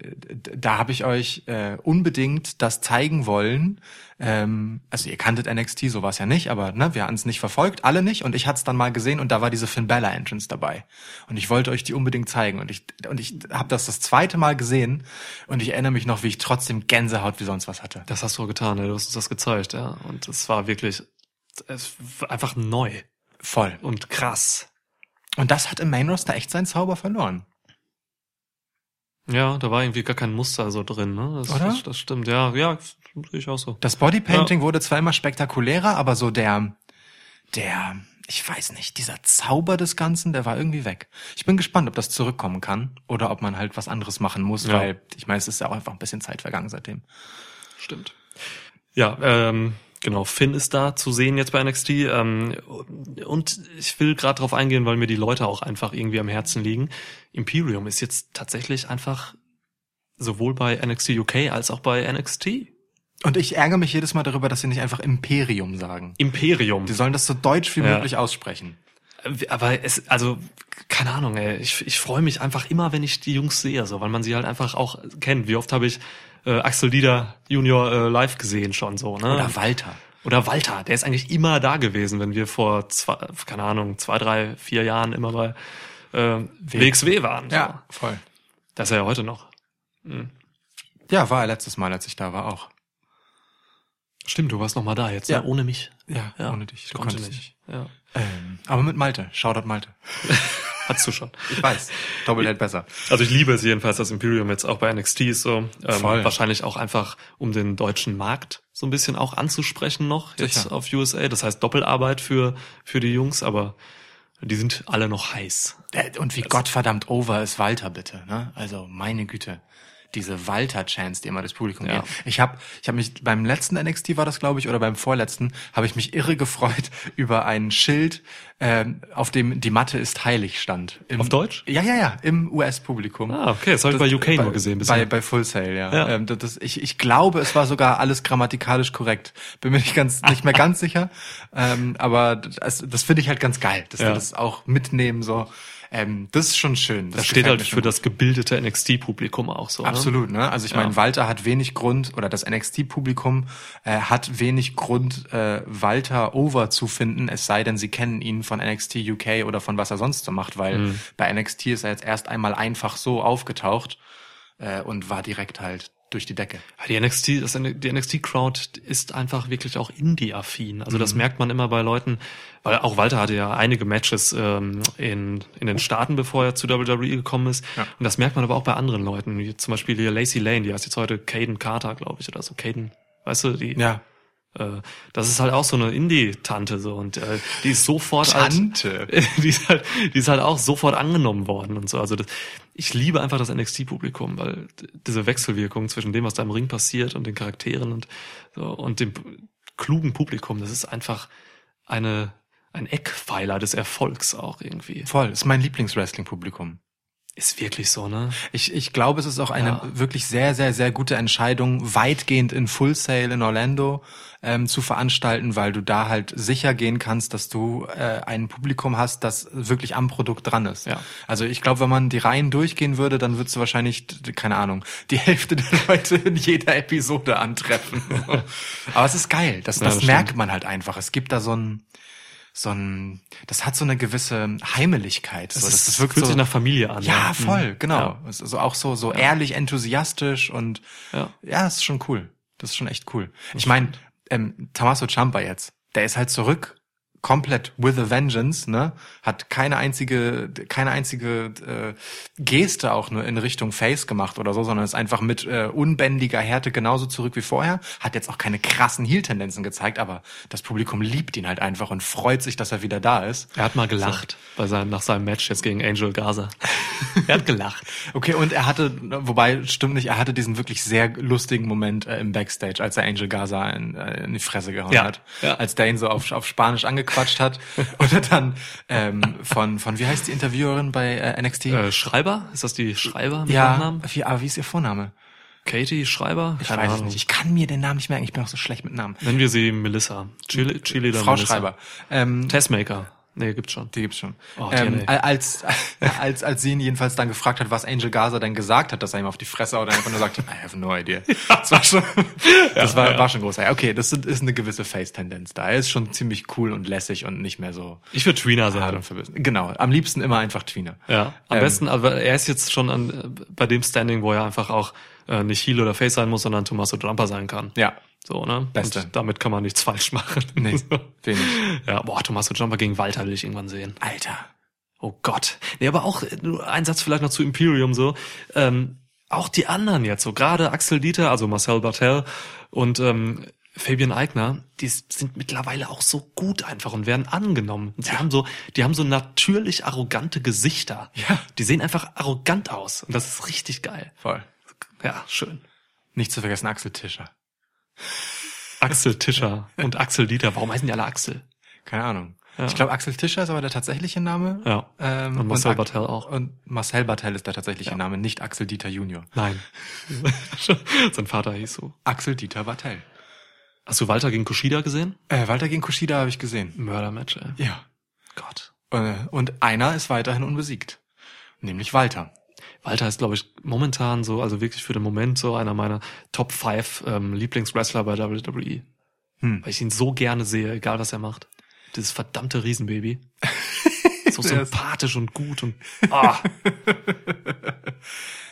da habe ich euch äh, unbedingt das zeigen wollen. Ähm, also ihr kanntet NXT, so war es ja nicht, aber ne, wir hatten es nicht verfolgt, alle nicht. Und ich hatte es dann mal gesehen und da war diese Finn Bella Entrance dabei. Und ich wollte euch die unbedingt zeigen. Und ich und ich habe das das zweite Mal gesehen und ich erinnere mich noch, wie ich trotzdem Gänsehaut wie sonst was hatte. Das hast du getan, ja. du hast uns das gezeigt, ja. Und es war wirklich es war einfach neu Voll. und krass. Und das hat im Main Roster echt seinen Zauber verloren. Ja, da war irgendwie gar kein Muster so drin, ne? Das, Oder? Das, das stimmt, ja, ja, das sehe ich auch so. Das Bodypainting wurde zwar immer spektakulärer, aber so der, der, ich weiß nicht, dieser Zauber des Ganzen, der war irgendwie weg. Ich bin gespannt, ob das zurückkommen kann oder ob man halt was anderes machen muss, Ja. weil ich meine, es ist ja auch einfach ein bisschen Zeit vergangen seitdem. Stimmt. Ja, ähm, genau, Finn ist da zu sehen jetzt bei NXT. Ähm, und ich will gerade drauf eingehen, weil mir die Leute auch einfach irgendwie am Herzen liegen. Imperium ist jetzt tatsächlich einfach sowohl bei NXT UK als auch bei NXT. Und ich ärgere mich jedes Mal darüber, dass sie nicht einfach Imperium sagen. Imperium. Die sollen das so deutsch wie Ja. möglich aussprechen. Aber es, also, keine Ahnung, ey. Ich, ich freue mich einfach immer, wenn ich die Jungs sehe, so, weil man sie halt einfach auch kennt. Wie oft habe ich äh, Axel Dieter Junior äh, live gesehen schon so, ne? Oder Walter. Oder Walter, der ist eigentlich immer da gewesen, wenn wir vor zwei, keine Ahnung, zwei, drei, vier Jahren immer bei äh, WXW waren. So. voll. Das ist er ja heute noch. Ja, war er letztes Mal, als ich da war, auch. Stimmt, du warst noch mal da jetzt, Ja. ne? ohne mich. Ja, Ja, ohne dich. Ich Du konnte konntest nicht. Ja. Ähm, aber mit Malte. Shoutout Malte. *laughs* Hattest du schon. Ich weiß. Doppelhead besser. Also ich liebe es jedenfalls, dass Imperium jetzt auch bei NXT ist so. Ähm, wahrscheinlich auch einfach, um den deutschen Markt so ein bisschen auch anzusprechen noch jetzt Sicher. auf USA. Das heißt Doppelarbeit für, für die Jungs, aber die sind alle noch heiß. Äh, Und wie gottverdammt over ist Walter bitte, ne? Also meine Güte. Diese Walter-Chance, die immer das Publikum Ja. geben. Ich habe ich hab mich beim letzten NXT war das, glaube ich, oder beim vorletzten, habe ich mich irre gefreut *laughs* über ein Schild, ähm, auf dem die Matte ist heilig stand. Im, Auf Deutsch? Ja, ja, ja, im US-Publikum. Ah, okay, das habe ich bei UK nur gesehen bisher. Bei, bei Full Sail, ja. Ja. Ähm, das, ich, ich glaube, es war sogar alles grammatikalisch korrekt. Bin mir nicht ganz nicht mehr ganz sicher. *laughs* Ähm, aber das, das finde ich halt ganz geil, dass Ja. wir das auch mitnehmen. So, ähm, das ist schon schön. Das Das steht halt für schon das gebildete NXT-Publikum auch so. Ne? Absolut, ne? Also ich Ja. meine, Walter hat wenig Grund oder das NXT-Publikum äh, hat wenig Grund, äh, Walter over zu finden, es sei denn, sie kennen ihn von NXT UK oder von was er sonst so macht, weil Mhm. bei NXT ist er jetzt erst einmal einfach so aufgetaucht äh, und war direkt halt durch die Decke. Die NXT, das, die NXT-Crowd ist einfach wirklich auch Indie-affin. Also Mhm. das merkt man immer bei Leuten, weil auch Walter hatte ja einige Matches ähm, in, in den Staaten, bevor er zu WWE gekommen ist. Ja. Und das merkt man aber auch bei anderen Leuten, wie zum Beispiel hier Lacey Lane, die heißt jetzt heute Caden Carter, glaube ich, oder so. Caden, weißt du, die, Ja. äh, das ist halt auch so eine Indie-Tante so und äh, die ist sofort Tante. Halt, *laughs* die ist halt, die ist halt auch sofort angenommen worden und so. Also das, ich liebe einfach das NXT-Publikum, weil diese Wechselwirkung zwischen dem, was da im Ring passiert und den Charakteren und so und dem klugen Publikum, das ist einfach eine ein Eckpfeiler des Erfolgs auch irgendwie. Voll, ist mein Lieblingswrestling-Publikum. Ist wirklich so, ne? Ich, ich glaube, es ist auch eine Ja. wirklich sehr, sehr, sehr gute Entscheidung, weitgehend in Full Sail in Orlando ähm, zu veranstalten, weil du da halt sicher gehen kannst, dass du äh, ein Publikum hast, das wirklich am Produkt dran ist. Ja. Also ich glaube, wenn man die Reihen durchgehen würde, dann würdest du wahrscheinlich, keine Ahnung, die Hälfte der *laughs* Leute in jeder Episode antreffen. *laughs* Aber es ist geil. Das, Ja, das das merkt man halt einfach. Es gibt da so ein so ein, das hat so eine gewisse Heimeligkeit. So, Das, das wirkt fühlt so, sich nach Familie an. ja, Mhm. voll, genau. Ja. Es ist so auch so, so ehrlich, enthusiastisch und Ja. ja, das ist schon cool. Das ist schon echt cool. Ich meine, ähm, Tommaso Ciampa jetzt, der ist halt zurück, komplett with a vengeance, ne? Hat keine einzige, keine einzige äh, Geste auch nur in Richtung Face gemacht oder so, sondern ist einfach mit äh, unbändiger Härte genauso zurück wie vorher. Hat jetzt auch keine krassen Heel-Tendenzen gezeigt, aber das Publikum liebt ihn halt einfach und freut sich, dass er wieder da ist. Er hat mal gelacht bei seinem, nach seinem Match jetzt gegen Angel Gaza. *laughs* er hat gelacht. Okay, und er hatte, wobei, stimmt nicht, er hatte diesen wirklich sehr lustigen Moment äh, im Backstage, als er Angel Gaza in, äh, in die Fresse gehauen Ja, hat. ja. Als der ihn so auf, auf Spanisch angequatscht hat. *laughs* und er dann ähm, von, von, wie heißt die Interviewerin bei äh, NXT? Äh, Schreiber? Ist das die Schreiber mit ja, Nachnamen? wie, aber wie ist ihr Vorname? Katie Schreiber? Ich weiß es nicht. Ich kann mir den Namen nicht merken. Ich bin auch so schlecht mit Namen. Nennen wir sie Melissa. Chili, Chili oder Frau Melissa. Schreiber. Ähm, Testmaker. Nee, gibt's schon. Die gibt's schon. Oh, ähm, als, als, als sie ihn jedenfalls dann gefragt hat, was Angel Gaza denn gesagt hat, dass er ihm auf die Fresse oder einfach nur sagt, I have no idea. *laughs* Das war schon, das war, war schon groß. Okay, das ist eine gewisse Face-Tendenz da. Er ist schon ziemlich cool und lässig und nicht mehr so Ich würde Tweener sagen. Genau, am liebsten immer einfach Tweener. Ja, am Ähm, besten, aber er ist jetzt schon an, äh, bei dem Standing, wo er einfach auch äh, nicht Heel oder Face sein muss, sondern Tommaso Jumper sein kann. Ja, So, ne? Beste. Und damit kann man nichts falsch machen. nee, *laughs* So. wenig. Ja, boah, Tommaso Jumper gegen Walter will ich irgendwann sehen. Alter. Oh Gott. Nee, aber auch äh, nur ein Satz vielleicht noch zu Imperium so. Ähm, auch die anderen jetzt, so gerade Axel Dieter, also Marcel Bartel und ähm, Fabian Eigner, die sind mittlerweile auch so gut einfach und werden angenommen. Und sie haben so, die haben so natürlich arrogante Gesichter. Ja. Die sehen einfach arrogant aus. Und das ist richtig geil. Voll. Ja, schön. Nicht zu vergessen Axel Tischer. Axel Tischer und Axel Dieter. Warum heißen die alle Axel? Keine Ahnung. Ja. Ich glaube, Axel Tischer ist aber der tatsächliche Name. Ja. Ähm, Und Marcel Bartel auch. Und Marcel Bartel ist der tatsächliche Name, nicht Axel Dieter Junior. Nein. *laughs* Sein Vater hieß so. Axel Dieter Bartel. Hast du Walter gegen Kushida gesehen? Äh, Walter gegen Kushida habe ich gesehen. Mördermatch, ey. Ja. Gott. Äh, und einer ist weiterhin unbesiegt. Nämlich Walter. Walter ist, glaube ich, momentan so, also wirklich für den Moment so einer meiner Top 5 ähm, Lieblingswrestler bei WWE. Hm. Weil ich ihn so gerne sehe, egal was er macht. Dieses verdammte Riesenbaby. *laughs* so sympathisch und gut und *laughs* ah,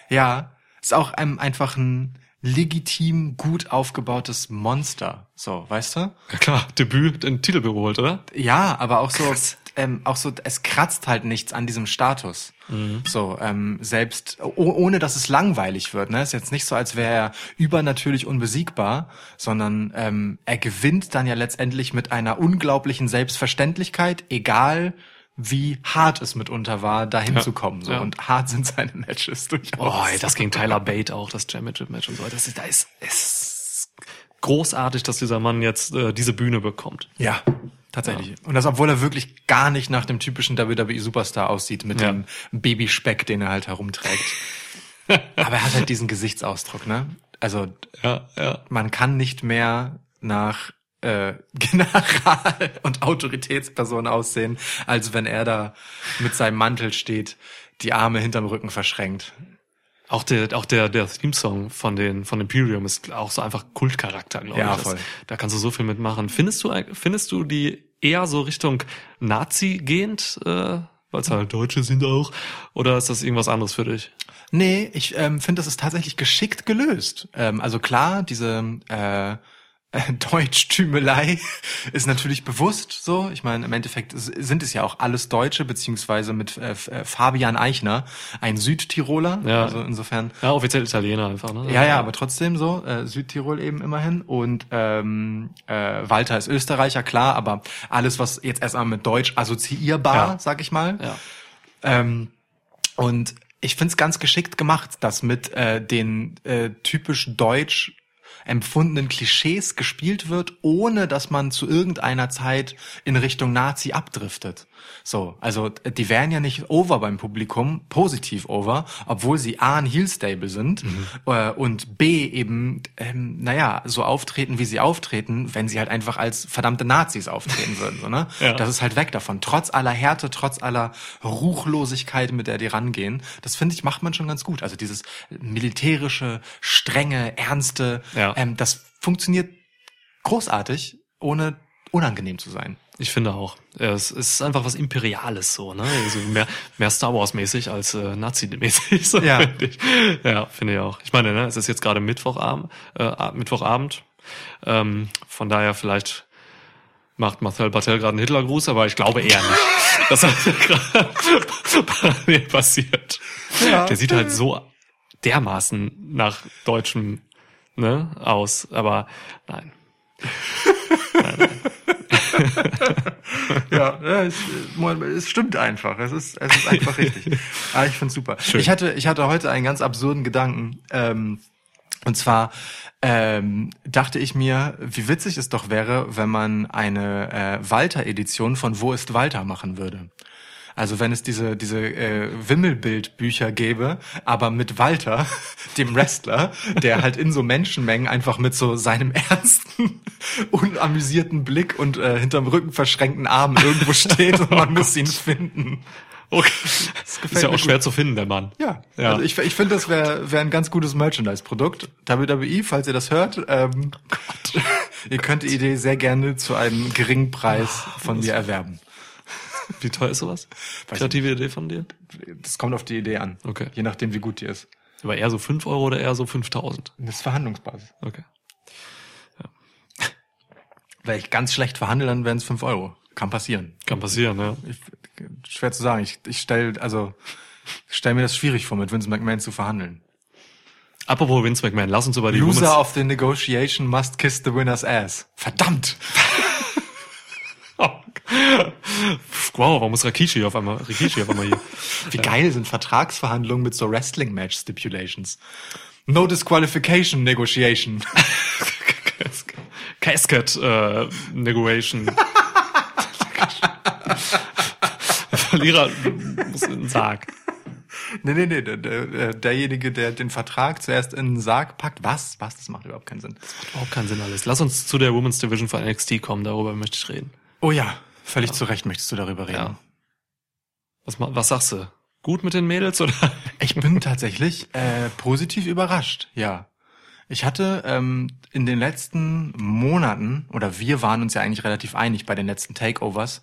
Ja. Ist auch einem einfach ein legitim gut aufgebautes Monster. So, weißt du? ja klar, Debüt, den Titel geholt, oder? Ja, aber auch so, Krass. Ähm, auch so, es kratzt halt nichts an diesem Status. So, ähm, selbst oh, ohne dass es langweilig wird. Ne, ist jetzt nicht so, als wäre er übernatürlich unbesiegbar, sondern ähm, er gewinnt dann ja letztendlich mit einer unglaublichen Selbstverständlichkeit, egal wie hart es mitunter war, dahin Ja. zu kommen. So. Ja. Und hart sind seine Matches durchaus. Oh, ey, das gegen Tyler Bate auch, das Championship-Match und so. Das ist, da ist, ist großartig, dass dieser Mann jetzt äh, diese Bühne bekommt. Ja, tatsächlich. Und das, obwohl er wirklich gar nicht nach dem typischen WWE-Superstar aussieht, mit Ja. dem Babyspeck, den er halt herumträgt. *laughs* Aber er hat halt diesen Gesichtsausdruck, ne? Also Ja, ja. man kann nicht mehr nach äh, *laughs* General und Autoritätsperson aussehen, als wenn er da mit seinem Mantel steht, die Arme hinterm Rücken verschränkt. Auch der, auch der, der Theme-Song von den, von Imperium ist auch so einfach Kultcharakter, glaube Ja, ich. Voll. Da kannst du so viel mitmachen. Findest du, findest du die eher so Richtung Nazi gehend, äh, weil es halt Deutsche sind auch, oder ist das irgendwas anderes für dich? Nee, ich ähm, finde, das ist tatsächlich geschickt gelöst. Ähm, also klar, diese äh, *laughs* Deutschtümelei ist natürlich bewusst so. Ich meine, im Endeffekt sind es ja auch alles Deutsche, beziehungsweise mit äh, äh, Fabian Eichner, ein Südtiroler. Ja. Also insofern. Ja, offiziell Italiener einfach, ne? Ja, ja, aber trotzdem so, äh, Südtirol eben immerhin. Und ähm, äh, Walter ist Österreicher, klar, aber alles, was jetzt erstmal mit Deutsch assoziierbar, Ja. sag ich mal, Ja. ähm, und ich find's ganz geschickt gemacht, dass mit äh, den äh, typisch deutsch empfundenen Klischees gespielt wird, ohne dass man zu irgendeiner Zeit in Richtung Nazi abdriftet. So, also äh, die wären ja nicht over beim Publikum, positiv over, obwohl sie A ein Heel-Stable sind äh, und B eben, ähm, naja, so auftreten, wie sie auftreten, wenn sie halt einfach als verdammte Nazis auftreten *laughs* würden. So, ne? Ja. Das ist halt weg davon. Trotz aller Härte, trotz aller Ruchlosigkeit, mit der die rangehen, das finde ich, macht man schon ganz gut. Also dieses militärische, strenge, ernste, Ja. ähm, das funktioniert großartig, ohne unangenehm zu sein. Ich finde auch. Es ist einfach was Imperiales so, ne? Also mehr, mehr Star Wars-mäßig als äh, Nazi-mäßig. *laughs* So Ja. finde ich. Ja, finde ich auch. Ich meine, ne, es ist jetzt gerade Mittwochabend, äh, Ab- Mittwochabend. Ähm, von daher vielleicht macht Marcel Bartel gerade einen Hitlergruß, aber ich glaube eher nicht, *laughs* dass das *laughs* gerade parallel passiert. Ja. Der sieht halt so dermaßen nach deutschem ne, aus, aber nein. Ja, *laughs* ja es, es stimmt einfach. Es ist, es ist einfach richtig. Aber ich find's super. Ich hatte, ich hatte heute einen ganz absurden Gedanken. Ähm, und zwar ähm, dachte ich mir, wie witzig es doch wäre, wenn man eine äh, Walter-Edition von Wo ist Walter machen würde. Also wenn es diese diese äh, Wimmelbildbücher gäbe, aber mit Walter, *laughs* dem Wrestler, der halt in so Menschenmengen einfach mit so seinem ernsten, *laughs* unamüsierten Blick und äh, hinterm Rücken verschränkten Armen irgendwo steht und *laughs* man muss ihn finden. Okay. Das Ist ja auch schwer gut. zu finden, der Mann. Ja, Ja. Also ich, ich finde, das wäre wär ein ganz gutes Merchandise-Produkt. WWE, falls ihr das hört, ähm, ihr könnt die Idee sehr gerne zu einem geringen Preis von mir erwerben. *laughs* Wie teuer ist sowas? Kreative Idee von dir? Das kommt auf die Idee an. Okay. Je nachdem, wie gut die ist. Aber eher so 5 Euro oder eher so 5000? Das ist Verhandlungsbasis. Okay. Wenn ich ganz schlecht verhandle, dann wären es 5 Euro. Kann passieren. Kann passieren, ja. Ich, schwer zu sagen. Ich, ich stell, also, ich stell mir das schwierig vor, mit Vince McMahon zu verhandeln. Apropos Vince McMahon, lass uns über die Loser Women's- of the negotiation must kiss the winner's ass. Verdammt! *laughs* *laughs* Wow, warum ist Rikishi auf einmal, Rikishi auf einmal hier? *laughs* Wie geil sind Vertragsverhandlungen mit so Wrestling-Match-Stipulations. No disqualification negotiation. *laughs* Casket äh, Negotiation. *laughs* Verlierer muss in den Sarg. nee, nee, nee, der, der, derjenige, der den Vertrag zuerst in den Sarg packt. Was? Was? Das macht überhaupt keinen Sinn. Überhaupt keinen Sinn alles. Lass uns zu der Women's Division von NXT kommen, darüber möchte ich reden. Oh ja, völlig zu Recht möchtest du darüber reden. Ja. Was, was sagst du? Gut mit den Mädels oder? *laughs* Ich bin tatsächlich äh, positiv überrascht, ja. Ich hatte ähm, in den letzten Monaten, oder wir waren uns ja eigentlich relativ einig bei den letzten Takeovers,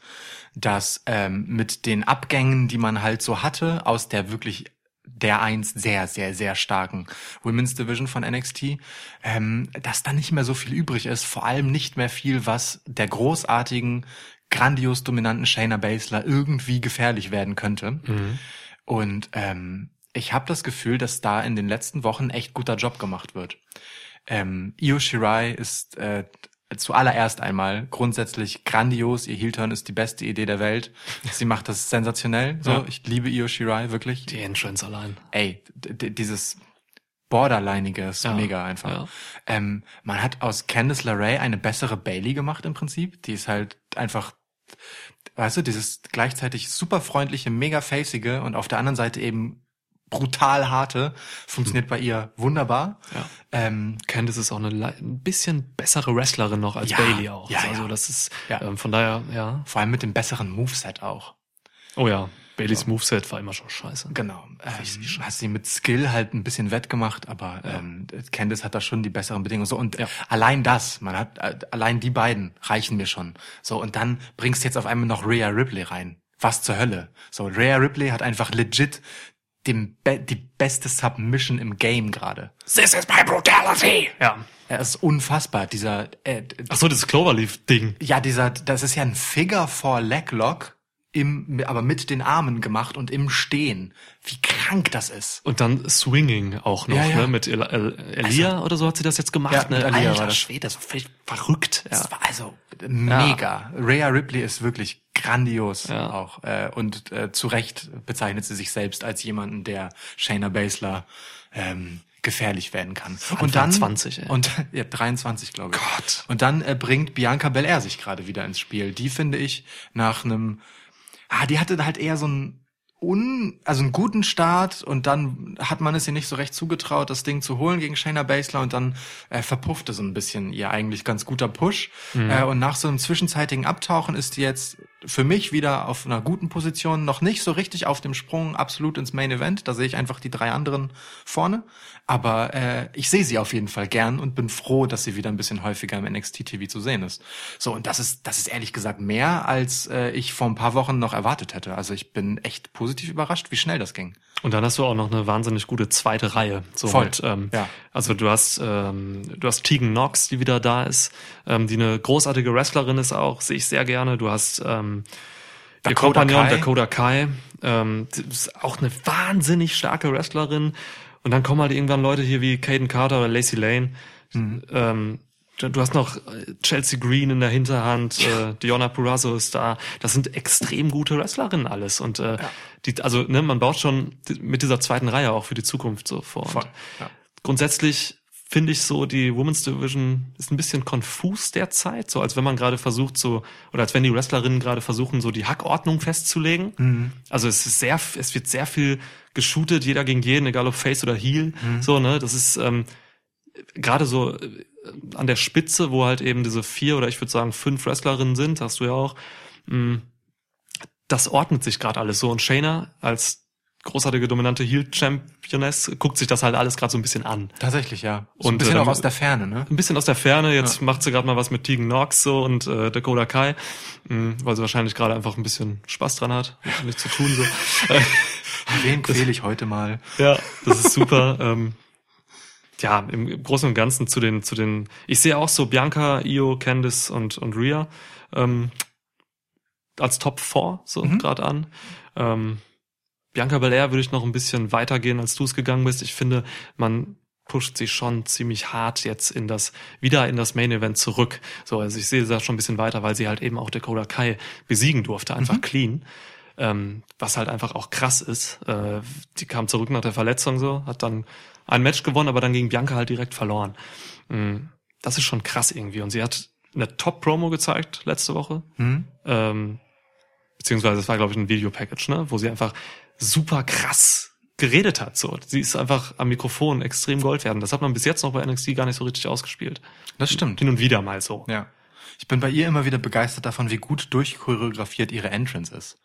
dass ähm, mit den Abgängen, die man halt so hatte, aus der wirklich der einst sehr, sehr, sehr starken Women's Division von NXT, ähm, dass da nicht mehr so viel übrig ist, vor allem nicht mehr viel, was der großartigen, grandios dominanten Shayna Baszler irgendwie gefährlich werden könnte. Und ähm, ich habe das Gefühl, dass da in den letzten Wochen echt guter Job gemacht wird. Ähm, Io Shirai ist äh, zuallererst einmal grundsätzlich grandios. Ihr Heel-Turn ist die beste Idee der Welt. Sie macht das sensationell. So, Ja. ich liebe Io Shirai wirklich. Die Entrance allein. Ey, dieses Borderlinige ist Ja, mega einfach. ja. Ähm, man hat aus Candice LeRae eine bessere Bailey gemacht im Prinzip. Die ist halt einfach, weißt du, dieses gleichzeitig super freundliche, mega facige und auf der anderen Seite eben brutal harte funktioniert bei ihr wunderbar. Ja. Ähm, Candice ist auch eine ein bisschen bessere Wrestlerin noch als Ja, Bailey auch. ja, also ja. das ist ähm, von daher, ja. vor allem mit dem besseren Moveset auch. Oh ja, Baileys Moveset war immer schon scheiße. Genau. Ähm, hat sie mit Skill halt ein bisschen wettgemacht, aber ähm, Candice hat da schon die besseren Bedingungen. So und Ja. allein das, man hat äh, allein die beiden reichen mir schon. So und dann bringst du jetzt auf einmal noch Rhea Ripley rein. Was zur Hölle? So Rhea Ripley hat einfach legit dem be die beste Submission im Game gerade. This is my brutality! Ja. Er ist unfassbar. Dieser äh, Ach so, das Cloverleaf-Ding. ja dieser das ist ja ein Figure Four Leg Lock im aber mit den Armen gemacht und im Stehen. Wie krank das ist. Und dann Swinging auch noch, Ja, ja. ne? Mit El El Elia oder so hat sie das jetzt gemacht, Ja, ne? Elia Alter war das. Schwede, das war völlig verrückt. Das war also mega. Rhea Ripley ist wirklich grandios auch. Äh, und äh, zu Recht bezeichnet sie sich selbst als jemanden, der Shayna Baszler ähm, gefährlich werden kann. und dann 20, ey. und *laughs* ja, 23 glaube ich. Gott. Und dann äh, bringt Bianca Belair sich gerade wieder ins Spiel. Die finde ich nach einem ah, die hatte halt eher so einen un, also einen guten Start und dann hat man es ihr nicht so recht zugetraut, das Ding zu holen gegen Shayna Baszler und dann äh, verpuffte so ein bisschen ihr eigentlich ganz guter Push. Äh, und nach so einem zwischenzeitigen Abtauchen ist die jetzt für mich wieder auf einer guten Position, noch nicht so richtig auf dem Sprung absolut ins Main Event. Da sehe ich einfach die drei anderen vorne. Aber äh, ich sehe sie auf jeden Fall gern und bin froh, dass sie wieder ein bisschen häufiger im NXT TV zu sehen ist. So, und das ist, das ist ehrlich gesagt mehr, als äh, ich vor ein paar Wochen noch erwartet hätte. Also ich bin echt positiv überrascht, wie schnell das ging. Und dann hast du auch noch eine wahnsinnig gute zweite Reihe. So Voll, Mit, ähm, ja. Also du hast ähm, du hast Tegan Knox, die wieder da ist, ähm, die eine großartige Wrestlerin ist auch, sehe ich sehr gerne. Du hast ähm, ihr Dakota Kompagnon Kai. Dakota Kai, ähm, die ist auch eine wahnsinnig starke Wrestlerin. Und dann kommen halt irgendwann Leute hier wie Caden Carter oder Lacey Lane. Mhm. Ähm, du hast noch äh, Chelsea Green in der Hinterhand, äh, Diona Purrazzo ist da. Das sind extrem gute Wrestlerinnen alles. Und äh, die, also ne, man baut schon mit dieser zweiten Reihe auch für die Zukunft so vor. Voll, ja. Grundsätzlich finde ich so, die Women's Division ist ein bisschen konfus derzeit, so als wenn man gerade versucht, so, oder als wenn die Wrestlerinnen gerade versuchen, so die Hackordnung festzulegen. Mhm. Also es ist sehr, es wird sehr viel geshootet, jeder gegen jeden, egal ob Face oder Heel, Mhm. so, ne, das ist, ähm, gerade so äh, an der Spitze, wo halt eben diese vier oder ich würde sagen fünf Wrestlerinnen sind, hast du ja auch, mh, das ordnet sich gerade alles so. Und Shayna als großartige dominante Heel-Championess guckt sich das halt alles gerade so ein bisschen an. Tatsächlich, ja. So Und, ein bisschen äh, auch aus der Ferne, ne? Ein bisschen aus der Ferne, jetzt macht sie gerade mal was mit Tegan Knox so und äh, Dakota Kai, mh, weil sie wahrscheinlich gerade einfach ein bisschen Spaß dran hat, nichts zu tun. So. *laughs* Wen quäle ich heute mal? Ja, das ist super. *laughs* ähm, ja, im Großen und Ganzen zu den, zu den, ich sehe auch so Bianca, Io, Candice und, und Rhea ähm, als Top 4 so Mhm. gerade an. Ähm, Bianca Belair würde ich noch ein bisschen weitergehen, als du es gegangen bist. Ich finde, man pusht sie schon ziemlich hart jetzt in das, wieder in das Main Event zurück. So, also ich sehe da schon ein bisschen weiter, weil sie halt eben auch Dakota Kai besiegen durfte, einfach clean. Ähm, was halt einfach auch krass ist. Äh, die kam zurück nach der Verletzung so, hat dann ein Match gewonnen, aber dann gegen Bianca halt direkt verloren. Mm, Das ist schon krass irgendwie. Und sie hat eine Top-Promo gezeigt letzte Woche. Hm? Ähm, beziehungsweise es war, glaube ich, ein Video-Package, ne? wo sie einfach super krass geredet hat. So. Sie ist einfach am Mikrofon extrem Gold werden. Das hat man bis jetzt noch bei NXT gar nicht so richtig ausgespielt. Das stimmt. Hin und wieder mal so. Ja. Ich bin bei ihr immer wieder begeistert davon, wie gut durchchoreografiert ihre Entrance ist.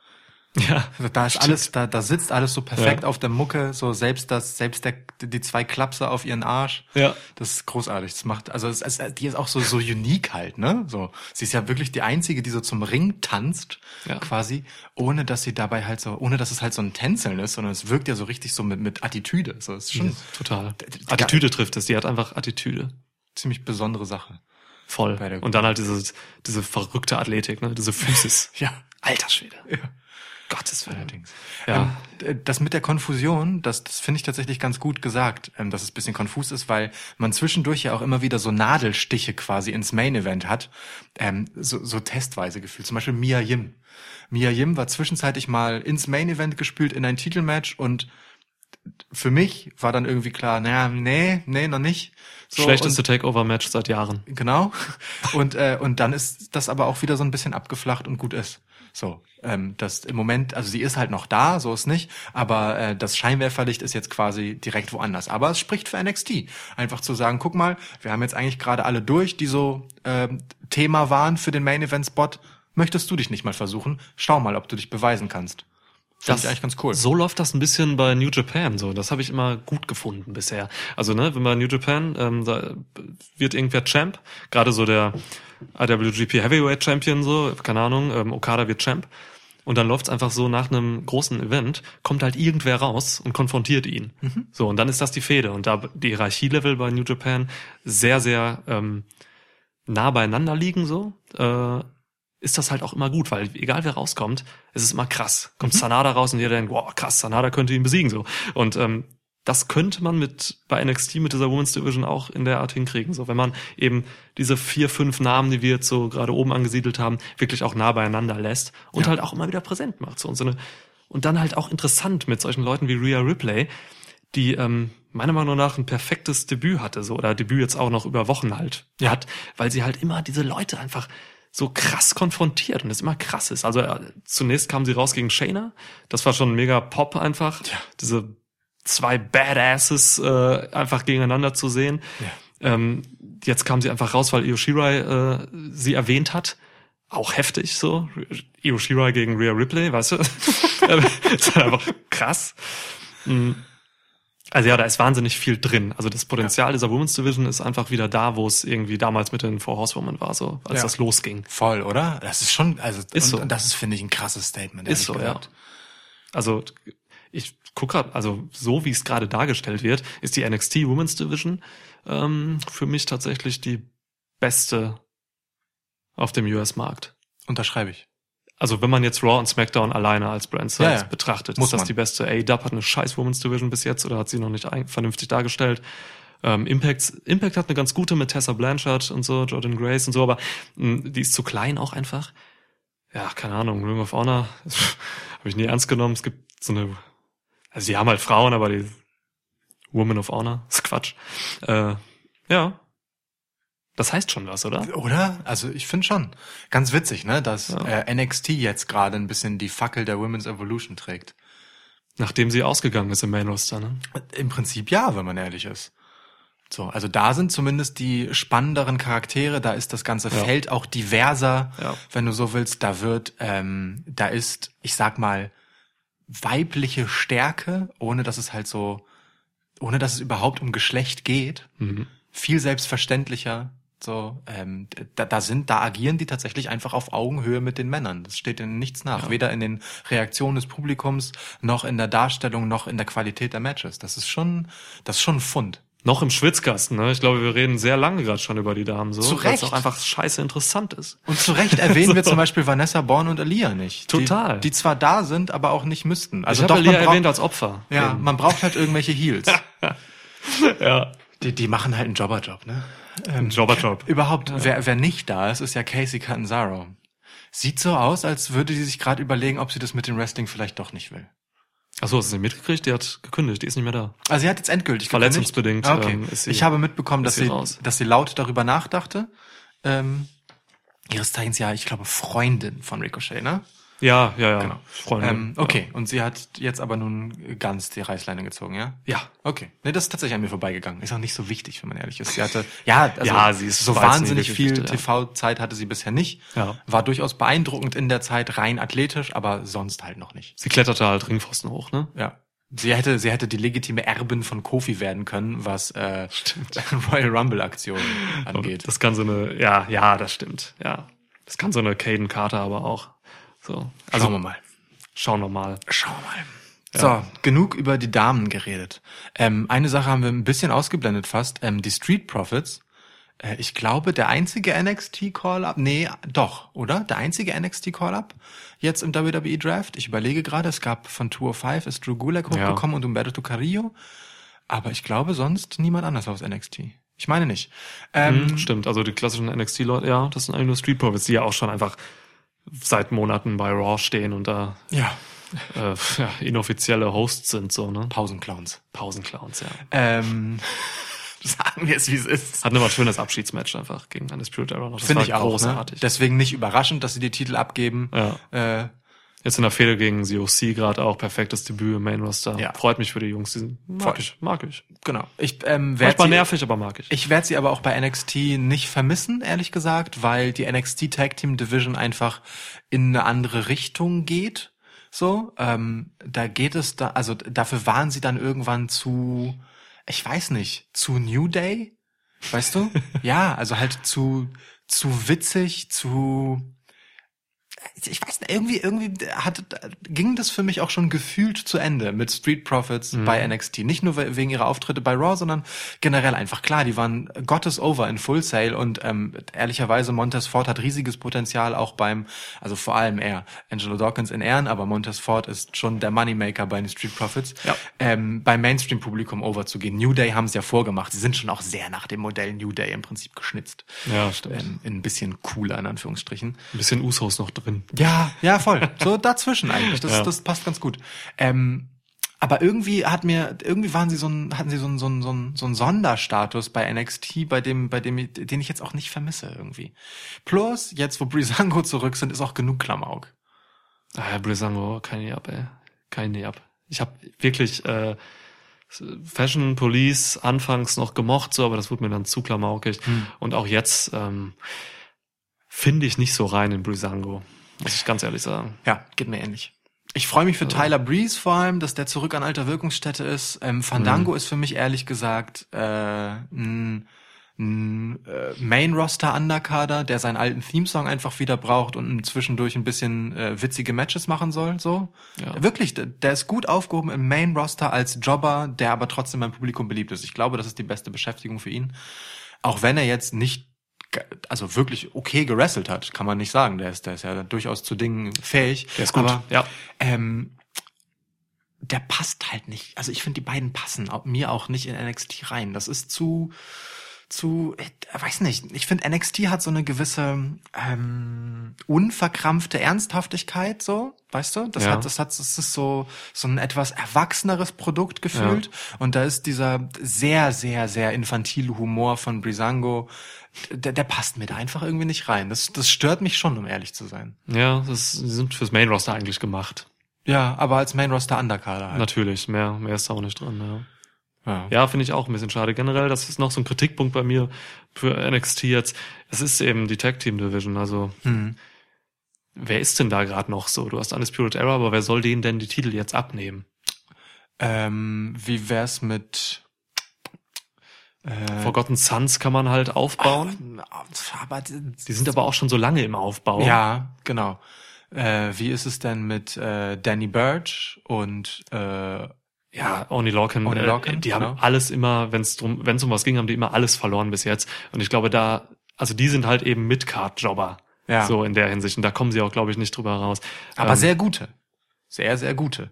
Ja. Also da ist alles, da, da sitzt alles so perfekt Ja. auf der Mucke, so selbst das, selbst der, die zwei Klapse auf ihren Arsch. Ja. Das ist großartig. Das macht, also es, es, die ist auch so, so unique halt, ne? So, sie ist ja wirklich die einzige, die so zum Ring tanzt, Ja. quasi, ohne dass sie dabei halt so, ohne dass es halt so ein Tänzeln ist, sondern es wirkt ja so richtig so mit, mit Attitüde. So, es ist schon Total. D- d- Attitüde trifft es. Die hat einfach Attitüde. ziemlich besondere Sache. Voll. Und dann halt diese, diese verrückte Athletik, ne? Diese Physis. *laughs* Ja. Alter Schwede. Gottes Willen. Allerdings. Ja. Ähm, das mit der Konfusion, das, das finde ich tatsächlich ganz gut gesagt, ähm, dass es ein bisschen konfus ist, weil man zwischendurch ja auch immer wieder so Nadelstiche quasi ins Main Event hat, ähm, so, so testweise gefühlt. Zum Beispiel Mia Yim. Mia Yim war zwischenzeitlich mal ins Main Event gespült in ein Titelmatch und für mich war dann irgendwie klar, naja, nee, nee, noch nicht. So, Schlechteste Takeover-Match seit Jahren. Genau. Und, äh, und dann ist das aber auch wieder so ein bisschen abgeflacht und gut ist. So, ähm, das im Moment, also sie ist halt noch da, so ist nicht, aber äh, das Scheinwerferlicht ist jetzt quasi direkt woanders. Aber es spricht für NXT. Einfach zu sagen, guck mal, wir haben jetzt eigentlich gerade alle durch, die so ähm, Thema waren für den Main Event Spot. Möchtest du dich nicht mal versuchen? Schau mal, ob du dich beweisen kannst. Finde ich eigentlich ganz cool. So läuft das ein bisschen bei New Japan. So, das habe ich immer gut gefunden bisher. Also ne, wenn bei New Japan ähm, da wird irgendwer Champ, gerade so der IWGP Heavyweight Champion, so keine Ahnung, ähm, Okada wird Champ. Und dann läuft's einfach so nach einem großen Event, kommt halt irgendwer raus und konfrontiert ihn. So, und dann ist das die Fehde. Und da die Hierarchielevel bei New Japan sehr, sehr ähm, nah beieinander liegen, so, äh, ist das halt auch immer gut, weil egal wer rauskommt, es ist immer krass. Kommt Sanada raus und jeder denkt, wow, krass, Sanada könnte ihn besiegen, so. Und ähm, das könnte man mit bei NXT mit dieser Women's Division auch in der Art hinkriegen. So, wenn man eben diese vier, fünf Namen, die wir jetzt so gerade oben angesiedelt haben, wirklich auch nah beieinander lässt und Ja. halt auch immer wieder präsent macht. So, und, so eine, und dann halt auch interessant mit solchen Leuten wie Rhea Ripley, die ähm, meiner Meinung nach ein perfektes Debüt hatte, so oder Debüt jetzt auch noch über Wochen halt Ja. hat, weil sie halt immer diese Leute einfach so krass konfrontiert und es immer krass ist. Also äh, zunächst kam sie raus gegen Shayna, das war schon mega Pop einfach, Ja. diese zwei Badasses äh, einfach gegeneinander zu sehen. Ähm, jetzt kam sie einfach raus, weil Io Shirai äh, sie erwähnt hat. Auch heftig so. Io Shirai gegen Rhea Ripley, weißt du? *laughs* ist einfach krass. Mm. Also ja, da ist wahnsinnig viel drin. Also das Potenzial dieser Women's Division ist einfach wieder da, wo es irgendwie damals mit den Four Horsewomen war, so als Ja. das losging. Voll, oder? Das ist schon, also Ist und, so. und das ist, finde ich, ein krasses Statement. Ist so, gesagt. ja. Also ich gucke gerade, also so wie es gerade dargestellt wird, ist die NXT Women's Division ähm, für mich tatsächlich die beste auf dem US-Markt. Unterschreibe ich. Also wenn man jetzt Raw und SmackDown alleine als Brand Size Ja, ja. betrachtet, Muss ist das man. die beste. A-Dub hat eine scheiß Women's Division bis jetzt oder hat sie noch nicht vernünftig dargestellt. Ähm, Impact, Impact hat eine ganz gute mit Tessa Blanchard und so, Jordan Grace und so, aber mh, die ist zu klein auch einfach. Ja, keine Ahnung, Ring of Honor *laughs* habe ich nie ernst genommen. Es gibt so eine, also die haben halt Frauen, aber die Woman of Honor *laughs* ist Quatsch. Äh, Ja. Das heißt schon was, oder? Oder? Also ich finde schon. Ganz witzig, ne, dass Ja. äh, NXT jetzt gerade ein bisschen die Fackel der Women's Evolution trägt. Nachdem sie ausgegangen ist im Main Roster, ne? Im Prinzip ja, wenn man ehrlich ist. So, also da sind zumindest die spannenderen Charaktere, da ist das ganze Ja. Feld auch diverser, Ja. wenn du so willst. Da wird, ähm, da ist, ich sag mal, weibliche Stärke, ohne dass es halt so, ohne dass es überhaupt um Geschlecht geht, Mhm. viel selbstverständlicher. So, ähm, da, da sind, da agieren die tatsächlich einfach auf Augenhöhe mit den Männern. Das steht ihnen nichts nach. Weder in den Reaktionen des Publikums, noch in der Darstellung, noch in der Qualität der Matches. Das ist schon, das ist schon ein Fund. Noch im Schwitzkasten, ne? Ich glaube, wir reden sehr lange gerade schon über die Damen so. Weil es auch einfach scheiße interessant ist. Und zu Recht erwähnen *laughs* wir So. zum Beispiel Vanessa Born und Alia nicht. Total. Die, die zwar da sind, aber auch nicht müssten. Also ich doch, man braucht, erwähnt als Opfer. ja, Eben. man braucht halt irgendwelche Heels. *laughs* ja. Die, die machen halt einen Jobberjob, ne? Ein Jobberjob. Überhaupt, wer, wer nicht da ist, ist ja Casey Catanzaro. Sieht so aus, als würde sie sich gerade überlegen, ob sie das mit dem Wrestling vielleicht doch nicht will. Achso, hast du sie mitgekriegt? Die hat gekündigt, die ist nicht mehr da. Also sie hat jetzt endgültig Verletzungsbedingt, gekündigt. Okay. ähm, sie- ich habe mitbekommen, dass sie sie, dass sie laut darüber nachdachte. Ähm, ihres Zeichens ja, ich glaube, Freundin von Ricochet, ne? Ja, ja, ja. Genau. Freunde. Ähm, okay. Und sie hat jetzt aber nun ganz die Reißleine gezogen, ja? Ja. Okay. Nee, das ist tatsächlich an mir vorbeigegangen. Ist auch nicht so wichtig, wenn man ehrlich ist. Sie hatte, *laughs* ja, also Ja, sie ist- so wahnsinnig viel ja. TV-Zeit hatte sie bisher nicht. Ja. War durchaus beeindruckend in der Zeit, rein athletisch, aber sonst halt noch nicht. Sie kletterte halt Ringpfosten hoch, ne? Ja. Sie hätte, sie hätte die legitime Erbin von Kofi werden können, was äh, *laughs* Royal Rumble Aktionen *laughs* angeht. Das kann so eine, ja, ja, das stimmt, ja. Das kann so eine Caden Carter aber auch. So. Also, Schauen wir mal. schauen wir mal. Schauen wir mal. So, genug über die Damen geredet. Ähm, eine Sache haben wir ein bisschen ausgeblendet fast. Ähm, die Street Profits. Äh, ich glaube, der einzige NXT Call-Up, nee, doch, oder? Der einzige NXT Call-Up jetzt im WWE Draft. Ich überlege gerade, es gab von 205 ist Drew Gulak Ja. hochgekommen und Umberto Carrillo. Aber ich glaube sonst niemand anders aus NXT. Ich meine nicht. Ähm, Hm, stimmt, also die klassischen NXT-Leute, ja, das sind eigentlich nur Street Profits, die ja auch schon einfach seit Monaten bei Raw stehen und da ja, äh, *laughs* ja, inoffizielle Hosts sind, so, ne? Pausenclowns. Pausenclowns, ja. Ähm, *laughs* sagen wir es, wie es ist. Hatten immer ein schönes Abschiedsmatch einfach gegen Spirit Era noch. Finde ich auch. Ne? großartig. Deswegen nicht überraschend, dass sie die Titel abgeben. Ja. Äh, Jetzt in der Fehde gegen COC gerade auch perfektes Debüt im Main Roster. Ja. Freut mich für die Jungs. Die sind, mag Voll. ich, mag ich. genau. Ich ähm, werd Manchmal sie, nervig, aber mag ich. Ich werde sie aber auch bei NXT nicht vermissen, ehrlich gesagt, weil die NXT Tag Team Division einfach in eine andere Richtung geht. So, ähm, da geht es da, also dafür waren sie dann irgendwann zu, ich weiß nicht, zu New Day, weißt du? *laughs* ja, also halt zu zu witzig, zu ich weiß nicht, irgendwie, irgendwie hat, ging das für mich auch schon gefühlt zu Ende mit Street Profits Mhm. bei NXT. Nicht nur we- wegen ihrer Auftritte bei Raw, sondern generell einfach klar, die waren Gottes over in Full Sale und ähm, ehrlicherweise Montez Ford hat riesiges Potenzial auch beim, also vor allem er, Angelo Dawkins in Ehren, aber Montez Ford ist schon der Moneymaker bei den Street Profits, Ja. ähm, beim Mainstream-Publikum overzugehen. New Day haben es ja vorgemacht. Sie sind schon auch sehr nach dem Modell New Day im Prinzip geschnitzt. Ja, stimmt. Ähm, ein bisschen cooler in Anführungsstrichen. Ein bisschen Usos noch drin. Ja, ja, voll. So dazwischen eigentlich. Das, Ja. das passt ganz gut. Ähm, aber irgendwie hat mir, irgendwie waren sie so ein, hatten sie so einen so einen so einen so einen Sonderstatus bei NXT, bei dem, bei dem, den ich jetzt auch nicht vermisse irgendwie. Plus, jetzt wo Brisango zurück sind, ist auch genug Klamauk. Ah, ja, Brisango, kein Nee ab, ey. Kein Nee ab. Ich habe wirklich äh, Fashion Police anfangs noch gemocht, so, aber das wurde mir dann zu klamaukig. Hm. Und auch jetzt ähm, finde ich nicht so rein in Brisango, muss ich ganz ehrlich sagen. Ja, geht mir ähnlich. Ich freue mich für Tyler Breeze vor allem, dass der zurück an alter Wirkungsstätte ist. Ähm, Fandango ist für mich ehrlich gesagt äh, ein, ein äh, Main-Roster-Underkader, der seinen alten Theme-Song einfach wieder braucht und zwischendurch ein bisschen äh, witzige Matches machen soll. So Ja. Wirklich, der, ist gut aufgehoben im Main-Roster als Jobber, der aber trotzdem beim Publikum beliebt ist. Ich glaube, das ist die beste Beschäftigung für ihn. Auch wenn er jetzt nicht also wirklich okay gerasselt hat, kann man nicht sagen. Der ist, der ist ja durchaus zu Dingen fähig. Der ist gut, Aber, ja. ähm, der passt halt nicht. Also ich finde, die beiden passen auch, mir auch nicht in NXT rein. Das ist zu, zu, ich weiß nicht. Ich finde, NXT hat so eine gewisse ähm, unverkrampfte Ernsthaftigkeit so. Weißt du? Das Ja. hat, das hat, das ist so, so ein etwas erwachseneres Produkt gefühlt. Und da ist dieser sehr, sehr, sehr infantile Humor von Brisango, der, der passt mir da einfach irgendwie nicht rein. Das, das stört mich schon, um ehrlich zu sein. Ja, das, die sind fürs Main Roster eigentlich gemacht. Ja, aber als Main Roster Underkader halt. Natürlich, mehr, mehr ist da auch nicht drin, ja. Ja. Ja, finde ich auch ein bisschen schade. Generell, das ist noch so ein Kritikpunkt bei mir für NXT jetzt. Es ist eben die Tag Team Division. Also, Hm. wer ist denn da gerade noch so? Du hast Undisputed Era, aber wer soll denen denn die Titel jetzt abnehmen? Ähm, wie wär's mit äh, Forgotten Sons kann man halt aufbauen. Aber Die sind aber auch schon so lange im Aufbau. ja, genau. Äh, wie ist es denn mit äh, Danny Birch und äh, Ja, Oni Lorcan, Oni äh, die genau. haben alles immer, wenn es drum, wenn es um was ging, haben die immer alles verloren bis jetzt. Und ich glaube, da, also die sind halt eben Mid-Card-Jobber. Ja. So in der Hinsicht. Und da kommen sie auch, glaube ich, nicht drüber raus. aber Ähm, sehr gute, sehr sehr gute.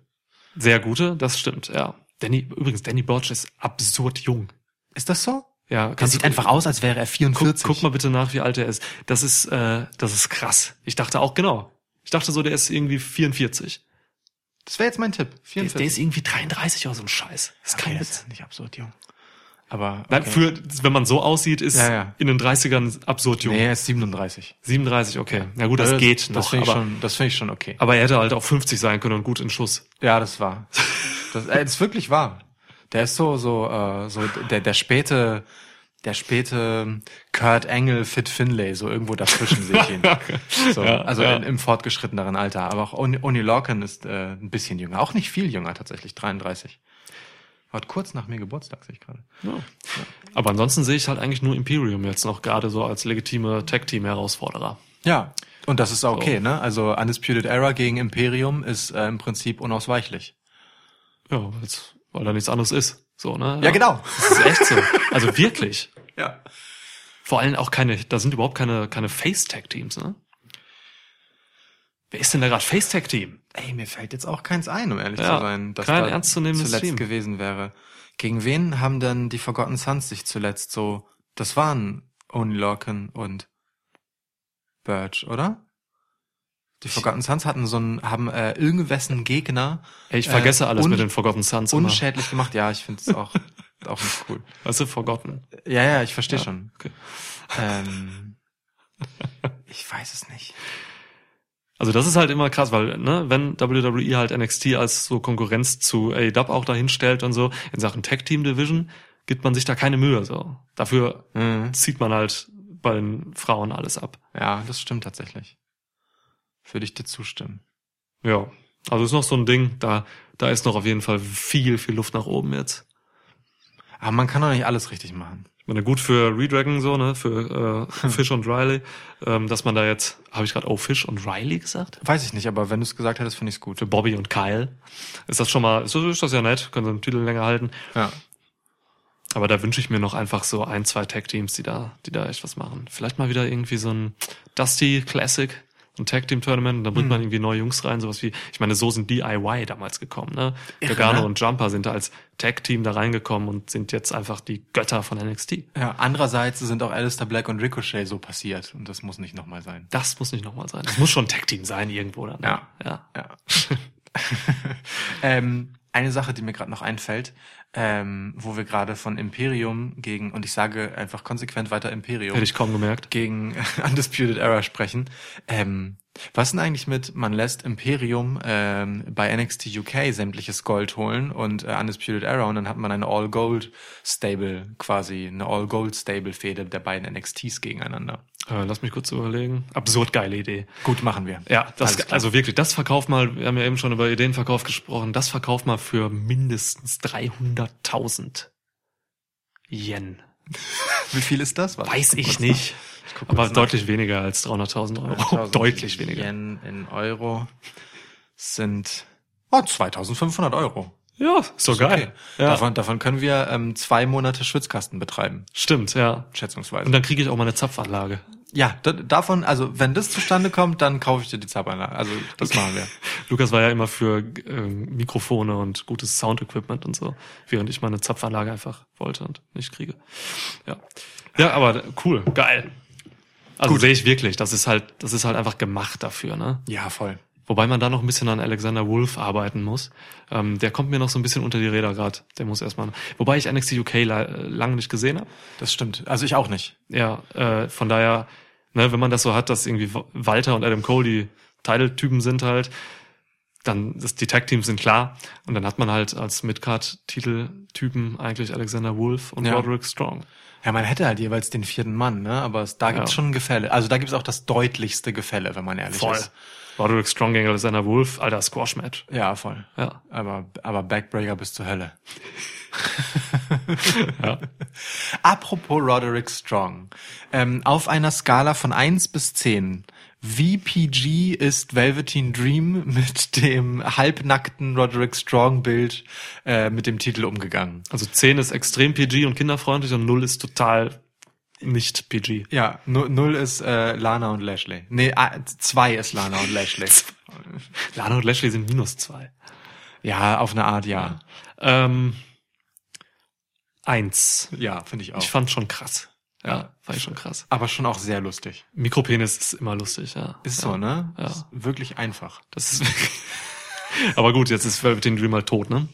sehr gute, das stimmt, ja. Danny, übrigens, Danny Burch ist absurd jung. Ist das so? Ja, Der kannst sieht einfach aus, als wäre er Guck, 44. guck mal bitte nach, wie alt er ist. Das ist, äh, das ist krass. Ich dachte auch genau. Ich dachte so, der ist irgendwie 44. Das wäre jetzt mein Tipp. Der, 44. der ist irgendwie 33 oder so ein Scheiß. Das ist kein okay, Witz. ist nicht absurd jung. Aber Nein, okay. für, wenn man so aussieht, ist Ja, ja. in den 30ern absurd jung. nee, er ist 37. 37, okay. Ja gut, das Also, geht das noch. finde ich aber, schon, das finde ich schon okay. aber er hätte halt auch 50 sein können und gut in Schuss. Ja, das war. Das, äh, das ist wirklich wahr. Der ist so so äh, so der der späte der späte Kurt Engel Fit Finlay so irgendwo dazwischen sehe ich ihn. *laughs* So, Ja, also ja. In, im fortgeschritteneren Alter, aber auch Oni, Oni Lorcan ist äh, ein bisschen jünger, auch nicht viel jünger tatsächlich, 33. Hat kurz nach mir Geburtstag sehe ich gerade. Aber ansonsten sehe ich halt eigentlich nur Imperium jetzt noch gerade so als legitime Tag-Team-Herausforderer. Ja, und das ist auch okay, So. ne? Also Undisputed Era gegen Imperium ist äh, im Prinzip unausweichlich. Ja, jetzt, weil da nichts anderes ist. So, ne? Ja, genau. Das ist echt so. Also wirklich. *laughs* Ja. Vor allem auch keine, da sind überhaupt keine, keine Face-Tag-Teams, ne? Wer ist denn da gerade Face-Tag-Team? Ey, mir fällt jetzt auch keins ein, um ehrlich Ja, zu sein, dass kein da ernstzunehmendes zuletzt Team. gewesen wäre. Gegen wen haben denn die Forgotten Sons sich zuletzt so? Das waren Only Lorcan und Birch, oder? Die Forgotten Sons hatten so einen, haben äh, irgendwessen Gegner Ey, ich vergesse Äh, alles mit den Forgotten Sons immer. unschädlich gemacht. Ja, ich finde es auch, *laughs* auch nicht cool. Weißt du, Forgotten. Ja, ja, ich verstehe Ja, schon. okay. Ähm, *laughs* ich weiß es nicht. Also das ist halt immer krass, weil ne, wenn WWE halt NXT als so Konkurrenz zu AEW auch dahin stellt und so in Sachen Tag Team Division, gibt man sich da keine Mühe so. Dafür Mhm. zieht man halt bei den Frauen alles ab. Ja, das stimmt tatsächlich. Würde ich dir zustimmen. Ja, also ist noch so ein Ding, da da ist noch auf jeden Fall viel viel Luft nach oben jetzt. Aber man kann doch nicht alles richtig machen. Ich meine, gut für Redragon so, ne, für äh, *laughs* Fish und Riley, ähm, dass man da jetzt, habe ich gerade, oh, Fish und Riley gesagt? Weiß ich nicht, aber wenn du es gesagt hättest, finde ich es gut. Für Bobby und Kyle. Ist das schon mal, ist das, ist das ja nett, können sie den Titel länger halten. Ja. Aber da wünsche ich mir noch einfach so ein, zwei Tag-Teams, die da, die da echt was machen. Vielleicht mal wieder irgendwie so ein Dusty Classic, ein Tag-Team-Tournament, da bringt man irgendwie neue Jungs rein, sowas wie, ich meine, so sind DIY damals gekommen, ne? Irre, Gargano ne? und Jumper sind da als Tag-Team da reingekommen und sind jetzt einfach die Götter von NXT. ja. Andererseits sind auch Alistair Black und Ricochet so passiert und das muss nicht nochmal sein. Das muss nicht nochmal sein. Das muss schon ein Tag-Team sein irgendwo dann. ne? Ja. ja. Ja. *laughs* ähm, eine Sache, die mir gerade noch einfällt, ähm, wo wir gerade von Imperium gegen, und ich sage einfach konsequent weiter Imperium, Hätte ich kaum gemerkt. gegen *laughs* Undisputed Era sprechen. Ähm, was denn eigentlich mit, man lässt Imperium ähm, bei NXT UK sämtliches Gold holen und äh, Undisputed Era und dann hat man eine All-Gold-Stable quasi, eine All-Gold-Stable-Fehde der beiden NXTs gegeneinander. Äh, lass mich kurz überlegen. Absurd geile Idee. Gut, machen wir. Ja, das, also wirklich, das Verkauf mal, wir haben ja eben schon über Ideenverkauf gesprochen, das Verkauf mal für mindestens 300.000 Yen. *laughs* Wie viel ist das? Weiß ich nicht. guck Aber kurz nach. deutlich weniger als 300.000 Euro. 1000 *laughs* deutlich weniger. Yen in Euro sind oh, 2500 Euro. Ja, so Ist geil. okay. Ja, Davon, davon können wir ähm, zwei Monate Schwitzkasten betreiben, stimmt, ja. schätzungsweise. Und dann kriege ich auch mal eine Zapfanlage. ja, da, davon, also wenn das zustande kommt, dann kaufe ich dir die Zapfanlage. Also das machen wir. *laughs* Lukas war ja immer für äh, Mikrofone und gutes Soundequipment und so, während ich meine Zapfanlage einfach wollte und nicht kriege. Ja, ja, aber cool, geil. Also Gut. sehe ich wirklich, das ist halt, das ist halt einfach gemacht dafür, ne? Ja, voll. Wobei man da noch ein bisschen an Alexander Wolf arbeiten muss. Ähm, der kommt mir noch so ein bisschen unter die Räder gerade. Der muss erstmal. Wobei ich NXT UK la lange nicht gesehen habe. Das stimmt. Also ich auch nicht. Ja, äh, von daher, ne, wenn man das so hat, dass irgendwie Walter und Adam Cole die Title-Typen sind halt, dann ist die Tag-Teams sind klar. Und dann hat man halt als Midcard-Titel-Typen eigentlich Alexander Wolf und Ja. Roderick Strong. Ja, man hätte halt jeweils den vierten Mann, ne? Aber es, da gibt's Ja. schon ein Gefälle. Also da gibt's auch das deutlichste Gefälle, wenn man ehrlich Voll. ist. Roderick Strong gegen Alexander Wolf, alter Squash-Match. Ja, voll. Ja. Aber, aber Backbreaker bis zur Hölle. *laughs* Ja. Apropos Roderick Strong. Ähm, auf einer Skala von 1 bis 10, wie PG ist Velveteen Dream mit dem halbnackten Roderick Strong Bild äh, mit dem Titel umgegangen? Also 10 ist extrem PG und kinderfreundlich und 0 ist total nicht PG. Ja, nu- null ist äh, Lana und Lashley. Nee, 2 ist Lana und Lashley. *laughs* Lana und Lashley sind minus 2. ja, auf eine Art ja. Ähm, eins. Ja, finde ich auch. Ich fand schon krass. Ja, fand ich schon krass. aber schon auch sehr lustig. Mikropenis ist immer lustig, ja. Ist ja. so, ne? Ja. Ist wirklich einfach. Das ist *laughs* aber gut, jetzt ist Velveteen Dream halt tot, ne?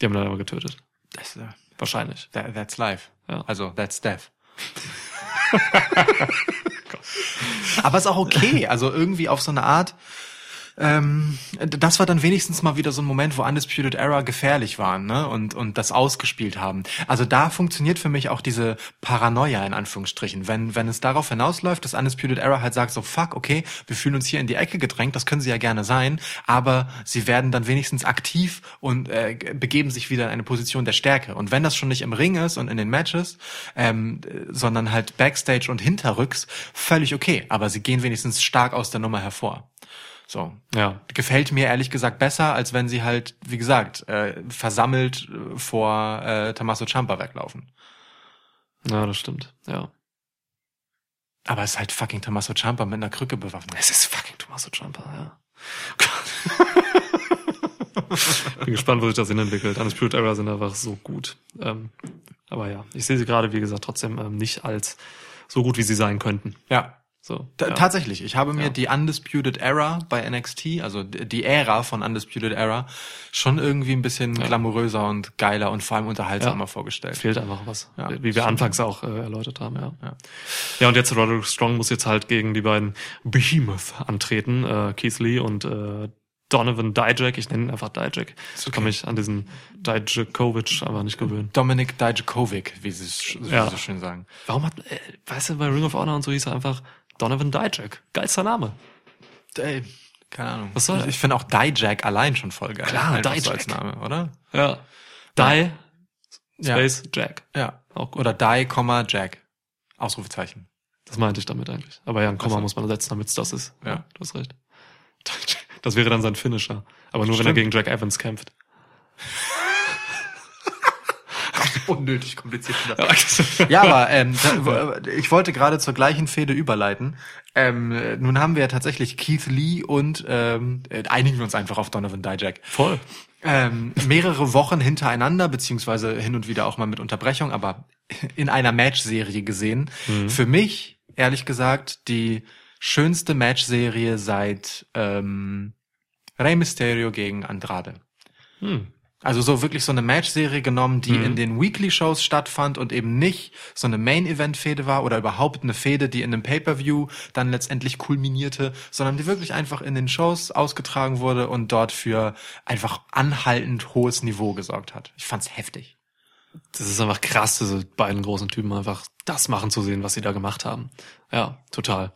Die haben ihn dann aber getötet. Das, äh, Wahrscheinlich. that, that's life. Ja. Also, that's death. *laughs* Aber ist auch okay. Also irgendwie auf so eine Art. Ähm, das war dann wenigstens mal wieder so ein Moment, wo Undisputed Era gefährlich waren, ne? Und, und das ausgespielt haben. Also da funktioniert für mich auch diese Paranoia in Anführungsstrichen. Wenn, wenn es darauf hinausläuft, dass Undisputed Era halt sagt so, fuck, okay, wir fühlen uns hier in die Ecke gedrängt, das können sie ja gerne sein, aber sie werden dann wenigstens aktiv und äh, begeben sich wieder in eine Position der Stärke. Und wenn das schon nicht im Ring ist und in den Matches, ähm, äh, sondern halt Backstage und hinterrücks, völlig okay. Aber sie gehen wenigstens stark aus der Nummer hervor. So. Ja. Gefällt mir ehrlich gesagt besser, als wenn sie halt, wie gesagt, äh, versammelt äh, vor äh, Tommaso Ciampa weglaufen. Ja, das stimmt. Ja. Aber es ist halt fucking Tommaso Ciampa mit einer Krücke bewaffnet. Es ist fucking Tommaso Ciampa, ja. *laughs* Bin gespannt, wo sich das hinentwickelt. Undisputed Era sind einfach so gut. Ähm, aber ja, ich sehe sie gerade, wie gesagt, trotzdem ähm, nicht als so gut, wie sie sein könnten. Ja. So. Ja. Tatsächlich, ich habe mir Ja. die Undisputed Era bei NXT, also die Ära von Undisputed Era, schon irgendwie ein bisschen Ja. glamouröser und geiler und vor allem unterhaltsamer vorgestellt. Fehlt einfach was. Wie wir anfangs auch äh, erläutert haben, ja. Ja. Ja, und jetzt Roderick Strong muss jetzt halt gegen die beiden Behemoth antreten, äh, Keith Lee und äh, Donovan Dijak. Ich nenne ihn einfach Dijak. Ich kann mich an diesen Dijakovic einfach nicht gewöhnen. Dominik Dijakovic, wie sie es Ja. so schön sagen. Warum hat, äh, weißt du, bei Ring of Honor und so hieß er einfach Donovan Dijak. Geilster Name. Ey, keine Ahnung. Was soll ich, das? ich finde auch Dijak allein schon voll geil. Klar, Einfach so Dijak. als Name, oder? Ja. Die, Ja. Space, Jack. Ja. Auch gut. Oder Die, Komma, Jack. Ausrufezeichen. Das meinte ich damit eigentlich. Aber ja, ein Komma Ach so. muss man setzen, damit es das ist. Ja. Du hast recht. *laughs* Das wäre dann sein Finisher. Aber nur wenn er Stimmt. gegen Jack Evans kämpft. *laughs* Unnötig kompliziert. Ja. Ja, aber ähm, da, ich wollte gerade zur gleichen Fehde überleiten. Ähm, äh, nun haben wir ja tatsächlich Keith Lee und ähm, äh, einigen wir uns einfach auf Donovan Dijak. Voll. Ähm, mehrere Wochen hintereinander, beziehungsweise hin und wieder auch mal mit Unterbrechung, aber in einer Matchserie gesehen. Für mich, ehrlich gesagt, die schönste Matchserie seit ähm, Rey Mysterio gegen Andrade. Hm. Also so wirklich so eine Matchserie genommen, die in den Weekly-Shows stattfand und eben nicht so eine Main-Event-Fehde war oder überhaupt eine Fehde, die in einem Pay-Per-View dann letztendlich kulminierte, sondern die wirklich einfach in den Shows ausgetragen wurde und dort für einfach anhaltend hohes Niveau gesorgt hat. Ich fand's heftig. Das ist einfach krass, diese beiden großen Typen einfach das machen zu sehen, was sie da gemacht haben. Ja, total.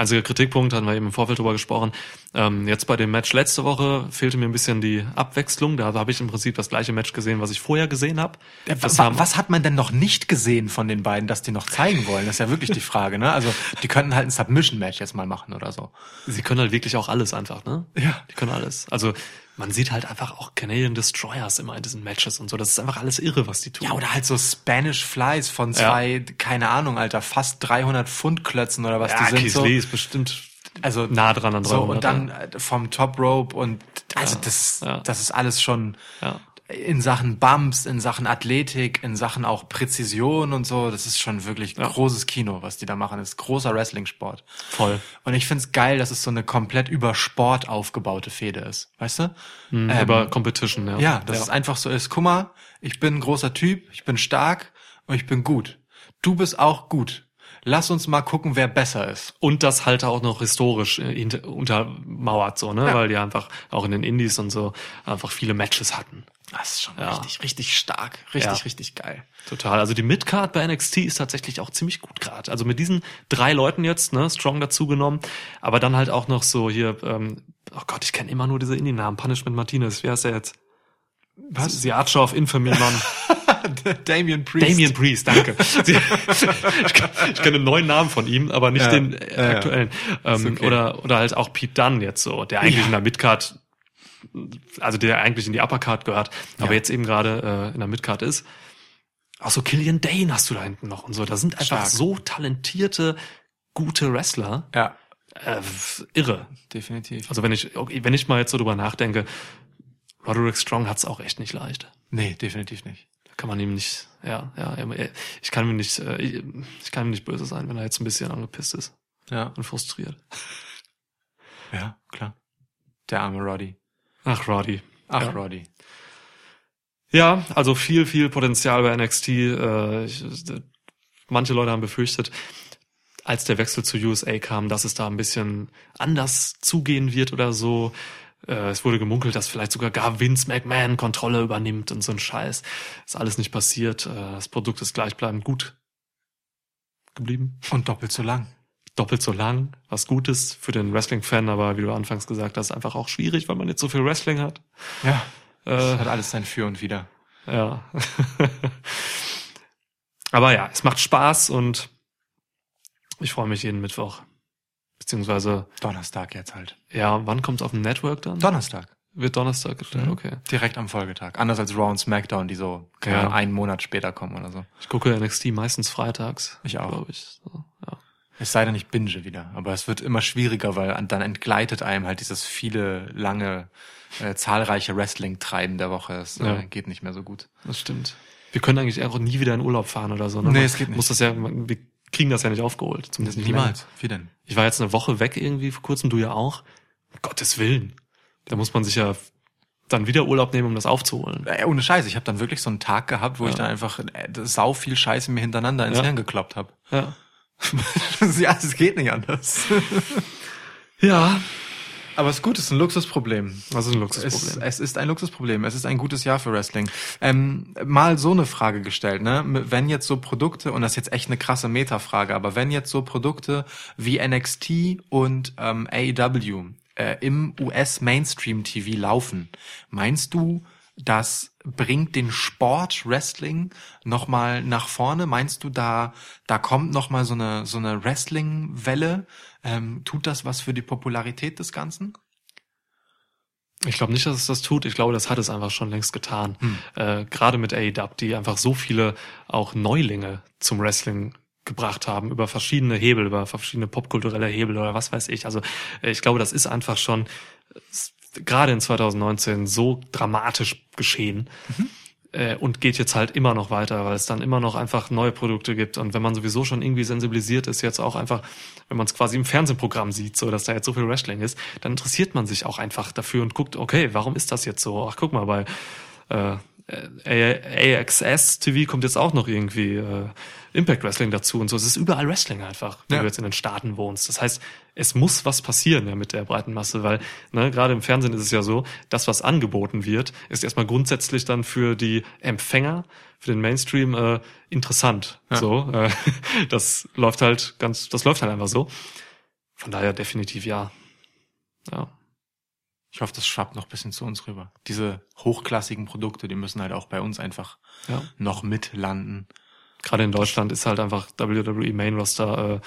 Einziger Kritikpunkt, hatten wir eben im Vorfeld drüber gesprochen. Ähm, jetzt bei dem Match letzte Woche fehlte mir ein bisschen die Abwechslung. Da habe ich im Prinzip das gleiche Match gesehen, was ich vorher gesehen habe. Das Wa- was hat man denn noch nicht gesehen von den beiden, dass die noch zeigen wollen? Das ist ja wirklich die Frage, ne? Also, die könnten halt ein Submission-Match jetzt mal machen oder so. Sie können halt wirklich auch alles einfach, ne? Ja. Die können alles. Also man sieht halt einfach auch Canadian Destroyers immer in diesen Matches und so. Das ist einfach alles irre, was die tun. Ja, oder halt so Spanish Flies von zwei, keine Ahnung, Alter, fast 300 Pfund Klötzen oder was ja, die sind. Keith so. Lee ist bestimmt also nah dran an 300. so und dann vom Top Rope und also Ja, das ja. das ist alles schon Ja. In Sachen Bumps, in Sachen Athletik, in Sachen auch Präzision und so. Das ist schon wirklich großes Kino, was die da machen. Das ist großer Wrestling-Sport. Voll. Und ich find's geil, dass es so eine komplett über Sport aufgebaute Fehde ist. Weißt du? Mhm, Ähm, über Competition, ja. Ja, dass es einfach so ist. Guck mal, ich bin ein großer Typ, ich bin stark und ich bin gut. Du bist auch gut. Lass uns mal gucken, wer besser ist. Und das halt auch noch historisch äh, untermauert, so, ne? Ja. Weil die einfach auch in den Indies und so einfach viele Matches hatten. Das ist schon Ja. richtig, richtig stark. Richtig, Ja. richtig geil. Total. Also die Midcard bei NXT ist tatsächlich auch ziemlich gut gerade. Also mit diesen drei Leuten jetzt, ne, Strong dazu genommen, aber dann halt auch noch so hier, ähm, oh Gott, ich kenne immer nur diese Indie-Namen. Punishment Martinez, wie heißt der jetzt? Was? The Archer of Infamy, Mann. *laughs* Damien Priest. Damien Priest, danke. *laughs* Ich, ich kenne neuen Namen von ihm, aber nicht Ja, den aktuellen. Ähm, okay. Oder oder halt auch Pete Dunne jetzt so, der eigentlich in der Midcard, also der eigentlich in die Uppercard gehört, aber Ja. jetzt eben gerade äh, in der Midcard ist. Auch so Killian Dane hast du da hinten noch und so. Da sind einfach Stark. so talentierte, gute Wrestler. Ja, Äh, irre. definitiv. Also wenn ich, wenn ich mal jetzt so drüber nachdenke, Roderick Strong hat's auch echt nicht leicht. Nee, definitiv nicht. Da kann man ihm nicht, ja, ja, ich kann ihm nicht, äh, ich kann ihm nicht böse sein, wenn er jetzt ein bisschen angepisst ist Ja, und frustriert. ja, klar. Der arme Roddy. Ach, Roddy. Ach, Ja. Roddy. Ja, also viel, viel Potenzial bei NXT. Äh, ich, manche Leute haben befürchtet, als der Wechsel zu USA kam, dass es da ein bisschen anders zugehen wird oder so. Äh, es wurde gemunkelt, dass vielleicht sogar gar Vince McMahon Kontrolle übernimmt und so ein Scheiß. Ist alles nicht passiert. Äh, das Produkt ist gleichbleibend gut geblieben. Und doppelt so lang. Doppelt so lang, was Gutes für den Wrestling-Fan, aber wie du anfangs gesagt hast, einfach auch schwierig, weil man jetzt so viel Wrestling hat. Ja. Äh, Hat alles sein Für und Wider. ja. *laughs* aber ja, es macht Spaß und ich freue mich jeden Mittwoch. Beziehungsweise, Donnerstag jetzt halt. ja, wann kommt auf dem Network dann? Donnerstag. Wird Donnerstag gestellt, Mhm. okay. Direkt am Folgetag. Anders als Raw und SmackDown, die so Ja. Einen Monat später kommen oder so. Ich gucke NXT meistens freitags. Ich auch. Glaube ich. So, ja. Es sei denn, ich binge wieder. Aber es wird immer schwieriger, weil an- dann entgleitet einem halt dieses viele, lange, äh, zahlreiche Wrestling-Treiben der Woche. Es Ja. äh, geht nicht mehr so gut. Das stimmt. Wir können eigentlich auch nie wieder in Urlaub fahren oder so. Ne? Nee, es geht nicht. Muss das ja, wir kriegen das ja nicht aufgeholt. Zumindest nicht. Niemals. Wie denn? Ich war jetzt eine Woche weg irgendwie vor kurzem, du ja auch. Um Gottes Willen. Da muss man sich ja dann wieder Urlaub nehmen, um das aufzuholen. Äh, ohne Scheiß, ich habe dann wirklich so einen Tag gehabt, wo Ja. ich dann einfach äh, sau viel Scheiße mir hintereinander ins Ja. Hirn gekloppt habe. Ja. *laughs* ja, es geht nicht anders. Ja, Aber es ist gut, es ist ein Luxusproblem. das ist ein Es, Luxusproblem. es ist ein Luxusproblem. Es ist ein gutes Jahr für Wrestling. Ähm, mal so eine Frage gestellt, ne? Wenn jetzt so Produkte, und das ist jetzt echt eine krasse Metafrage, aber wenn jetzt so Produkte wie NXT und ähm, AEW äh, im US-Mainstream-TV laufen, meinst du, das bringt den Sport Wrestling nochmal nach vorne? Meinst du, da, da kommt nochmal so eine, so eine Wrestling-Welle? Ähm, tut das was für die Popularität des Ganzen? Ich glaube nicht, dass es das tut. Ich glaube, das hat es einfach schon längst getan. Hm. Äh, Gerade mit AEW, die einfach so viele auch Neulinge zum Wrestling gebracht haben, über verschiedene Hebel, über verschiedene popkulturelle Hebel oder was weiß ich. Also äh, ich glaube, das ist einfach schon gerade in 2019 so dramatisch geschehen. Äh, und geht jetzt halt immer noch weiter, weil es dann immer noch einfach neue Produkte gibt. Und wenn man sowieso schon irgendwie sensibilisiert ist, jetzt auch einfach, wenn man es quasi im Fernsehprogramm sieht, so dass da jetzt so viel Wrestling ist, dann interessiert man sich auch einfach dafür und guckt, okay, warum ist das jetzt so? Ach, guck mal, bei äh, äh, AXS TV kommt jetzt auch noch irgendwie äh, Impact Wrestling dazu und so. Es ist überall Wrestling einfach, wenn Ja. du jetzt in den Staaten wohnst. Das heißt, es muss was passieren ja mit der breiten Masse, weil ne, gerade im Fernsehen ist es ja so, das, was angeboten wird, ist erstmal grundsätzlich dann für die Empfänger, für den Mainstream äh, interessant. Ja. So, äh, *laughs* das läuft halt ganz, das läuft halt einfach so. Von daher definitiv ja. Ja. Ich hoffe, das schwappt noch ein bisschen zu uns rüber. Diese hochklassigen Produkte, die müssen halt auch bei uns einfach Ja. noch mit landen. Gerade in Deutschland ist halt einfach WWE Main Roster äh,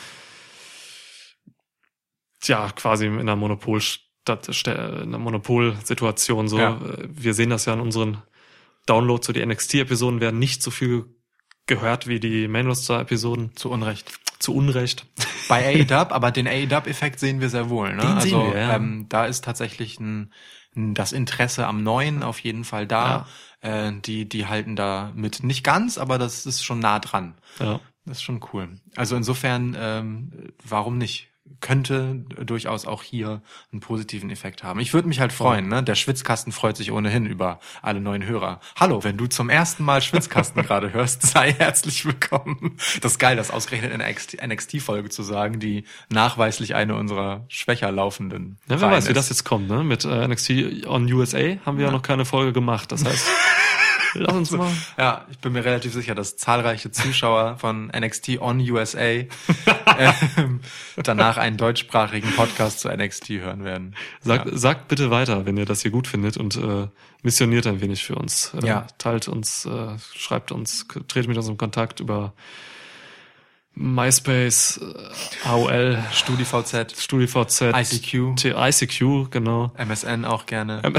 tja, quasi in einer Monopolstadt, stä- in einer Monopolsituation so. Ja. Äh, Wir sehen das ja in unseren Downloads, so die NXT-Episoden werden nicht so viel gehört wie die Main Roster-Episoden. Zu Unrecht. Zu Unrecht. *laughs* Bei AEW, aber den AEW-Effekt sehen wir sehr wohl. Ne? Den also sehen wir, ja. ähm, da ist tatsächlich ein das Interesse am Neuen auf jeden Fall da. Äh, die, die halten da mit nicht ganz, aber das ist schon nah dran. Ja. Das ist schon cool. Also insofern, ähm, warum nicht? Könnte durchaus auch hier einen positiven Effekt haben. Ich würde mich halt freuen, ne? Der Schwitzkasten freut sich ohnehin über alle neuen Hörer. Hallo, wenn du zum ersten Mal Schwitzkasten *laughs* gerade hörst, sei herzlich willkommen. Das ist geil, das ausgerechnet in einer NXT-Folge zu sagen, die nachweislich eine unserer schwächer laufenden. Ja, wer weiß, wie ist. das jetzt kommt, ne? Mit äh, NXT on USA haben wir ja noch keine Folge gemacht. Das heißt, *laughs* lass uns mal. Ja, ich bin mir relativ sicher, dass zahlreiche Zuschauer von NXT on USA *laughs* ähm, danach einen deutschsprachigen Podcast zu NXT hören werden. Sagt, ja. sagt bitte weiter, wenn ihr das hier gut findet und äh, missioniert ein wenig für uns. Äh, Ja. Teilt uns, äh, schreibt uns, tretet mit uns in Kontakt über MySpace, äh, AOL, StudiVZ, StudiVZ, ICQ. T ICQ, genau. MSN auch gerne. *laughs*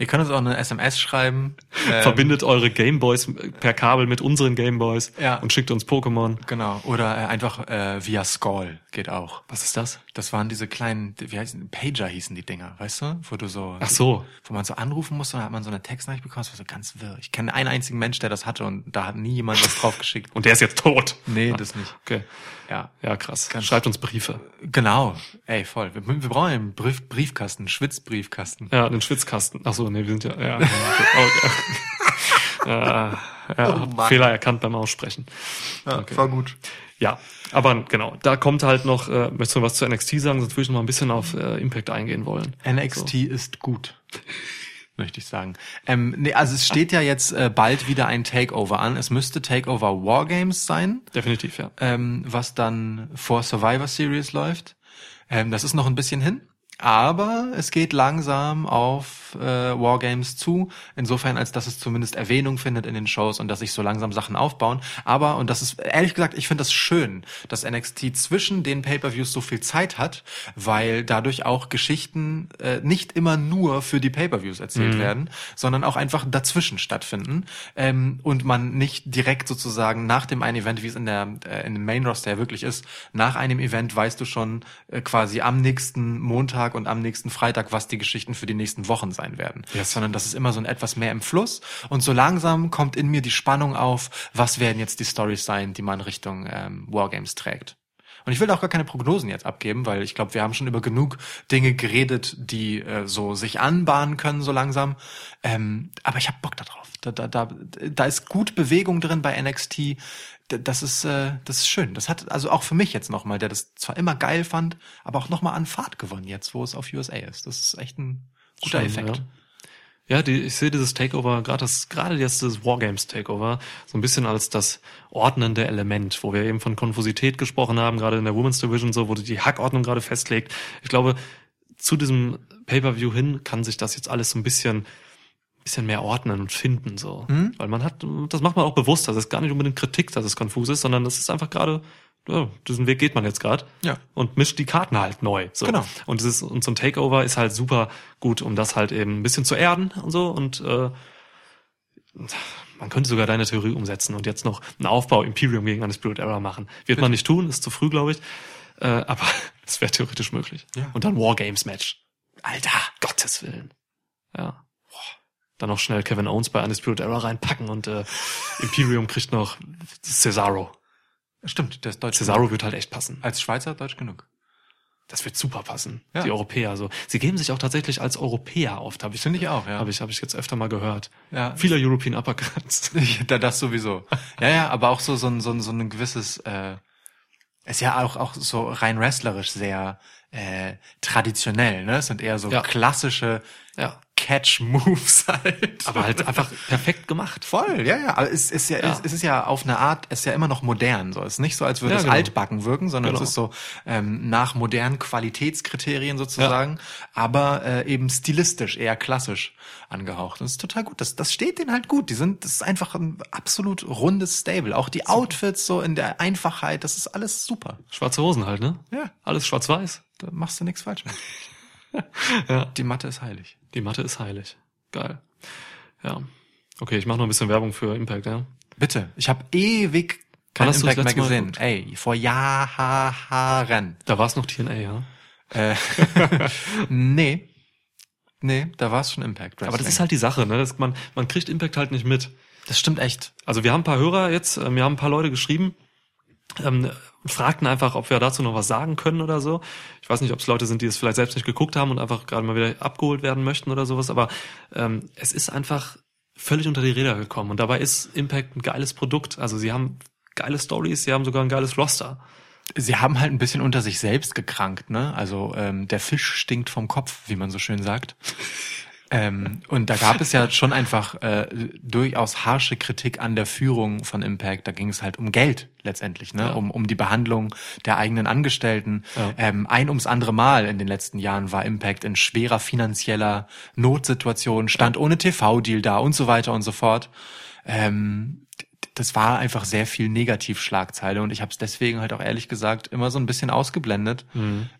Ihr könnt uns auch eine SMS schreiben. Ähm, Verbindet eure Gameboys per Kabel mit unseren Gameboys Ja. und schickt uns Pokémon. Genau. Oder äh, einfach äh, via Scroll geht auch. Was ist das? Das waren diese kleinen, wie heißen Pager hießen die Dinger, weißt du? Wo du so, Ach so. wo man so anrufen musste, dann hat man so eine Textnachricht bekommen, das war so ganz wirr. Ich kenne einen einzigen Mensch, der das hatte und da hat nie jemand was drauf geschickt. *laughs* Und der ist jetzt tot. Nee, das nicht. Okay. Ja. Ja, krass. Ganz- Schreibt uns Briefe. Genau. Ey, voll. Wir, wir brauchen einen Brief, Briefkasten, Schwitzbriefkasten. Ja, den Schwitzkasten. Ach so, nee, wir sind ja, ja. *laughs* ja, okay. Ja, ja Oh. Fehler erkannt beim Aussprechen. Okay. War gut. Ja, aber genau, da kommt halt noch, äh, möchtest du was zu NXT sagen, sonst würde ich noch mal ein bisschen auf äh, Impact eingehen wollen. NXT ist gut. *laughs* Möchte ich sagen. Ähm, nee, also es steht ja jetzt äh, bald wieder ein Takeover an. Es müsste Takeover Wargames sein. Definitiv, ja. ähm, was dann vor Survivor Series läuft. Ähm, das ist noch ein bisschen hin, aber es geht langsam auf äh, Wargames zu, insofern als dass es zumindest Erwähnung findet in den Shows und dass sich so langsam Sachen aufbauen. Aber, und das ist ehrlich gesagt, ich finde das schön, dass NXT zwischen den Pay-Per-Views so viel Zeit hat, weil dadurch auch Geschichten äh, nicht immer nur für die Pay-Per-Views erzählt werden, sondern auch einfach dazwischen stattfinden. Ähm, und man nicht direkt sozusagen nach dem einen Event, wie es in der äh, in dem Main Roster ja wirklich ist, nach einem Event weißt du schon äh, quasi am nächsten Montag und am nächsten Freitag, was die Geschichten für die nächsten Wochen sein werden, Yes. sondern das ist immer so ein etwas mehr im Fluss und so langsam kommt in mir die Spannung auf, was werden jetzt die Stories sein, die man Richtung ähm, Wargames trägt. Und ich will da auch gar keine Prognosen jetzt abgeben, weil ich glaube, wir haben schon über genug Dinge geredet, die äh, so sich anbahnen können so langsam. Ähm, aber ich habe Bock da drauf. Da, da, da, da ist gut Bewegung drin bei NXT. Das ist, äh, das ist schön. Das hat also auch für mich jetzt nochmal, der das zwar immer geil fand, aber auch nochmal an Fahrt gewonnen jetzt, wo es auf USA ist. Das ist echt ein guter Schön, Effekt. Ja. Ja, die, ich sehe dieses Takeover, gerade das, gerade jetzt das Wargames Takeover, so ein bisschen als das ordnende Element, wo wir eben von Konfusität gesprochen haben, gerade in der Women's Division, so, wo die Hackordnung gerade festlegt. Ich glaube, zu diesem Pay-Per-View hin kann sich das jetzt alles so ein bisschen, bisschen mehr ordnen und finden, so. Mhm. Weil man hat, das macht man auch bewusst, das ist gar nicht unbedingt Kritik, dass es konfus ist, sondern das ist einfach gerade, ja, diesen Weg geht man jetzt gerade Ja. und mischt die Karten halt neu. So. Genau. Und dieses und so ein Takeover ist halt super gut, um das halt eben ein bisschen zu erden und so und äh, man könnte sogar deine Theorie umsetzen und jetzt noch einen Aufbau Imperium gegen eine Spirit Era machen. Wird man nicht tun, ist zu früh, glaube ich. Äh, aber *laughs* es wäre theoretisch möglich. Ja. Und dann Wargames Match. Alter, Gottes Willen. Ja. Dann noch schnell Kevin Owens bei Spirit Era reinpacken und äh, Imperium kriegt noch Cesaro. Stimmt, der ist deutsch. Cesaro wird halt echt passen. Als Schweizer deutsch genug. Das wird super passen. Ja. Die Europäer so. Sie geben sich auch tatsächlich als Europäer oft, habe ich Finde ich auch, ja. Habe ich, habe ich jetzt öfter mal gehört. Ja. Vieler European Uppercuts. *laughs* da das sowieso. Ja, ja, aber auch so so ein so ein, so ein gewisses äh, ist ja auch auch so rein wrestlerisch sehr äh, traditionell, ne? Es sind eher so Ja. klassische Ja. Catch-Moves *laughs* halt. Aber halt einfach perfekt gemacht. Voll, ja, ja. Aber es ist ja, Ja. Es, es ist ja auf eine Art, es ist ja immer noch modern. So, es ist nicht so, als würde Ja, es genau. altbacken wirken, sondern Genau. es ist so ähm, nach modernen Qualitätskriterien sozusagen, aber äh, eben stilistisch eher klassisch angehaucht. Das ist total gut. Das, das steht denen halt gut. Die sind, das ist einfach ein absolut rundes Stable. Auch die Outfits so in der Einfachheit, das ist alles super. Schwarze Hosen halt, ne? Ja, Alles schwarz-weiß. da machst du nichts falsch. *laughs* Ja. Die Mathe ist heilig. Die Matte ist heilig. Geil. Ja. Okay, ich mache noch ein bisschen Werbung für Impact, ja. Bitte, ich habe ewig Wann kein das Impact mehr gesehen. Ey, vor Jahren. Da war es noch TNA, ja. Äh, *laughs* nee. Nee, da war es schon Impact Aber das ist halt die Sache, ne? Das, man, man kriegt Impact halt nicht mit. Das stimmt echt. Also wir haben ein paar Hörer jetzt, äh, wir haben ein paar Leute geschrieben, ähm, fragten einfach, ob wir dazu noch was sagen können oder so. Ich weiß nicht, ob es Leute sind, die es vielleicht selbst nicht geguckt haben und einfach gerade mal wieder abgeholt werden möchten oder sowas, aber ähm, es ist einfach völlig unter die Räder gekommen und dabei ist Impact ein geiles Produkt. Also sie haben geile Stories, sie haben sogar ein geiles Roster. Sie haben halt ein bisschen unter sich selbst gekrankt, ne? Also ähm, der Fisch stinkt vom Kopf, wie man so schön sagt. Ähm, und da gab es ja schon einfach äh, durchaus harsche Kritik an der Führung von Impact. Da ging es halt um Geld letztendlich, ne? Ja. Um, um die Behandlung der eigenen Angestellten. Ja. Ähm, ein ums andere Mal in den letzten Jahren war Impact in schwerer finanzieller Notsituation, stand ohne TV-Deal da und so weiter und so fort. Ähm, das war einfach sehr viel Negativschlagzeile und ich habe es deswegen halt auch ehrlich gesagt immer so ein bisschen ausgeblendet,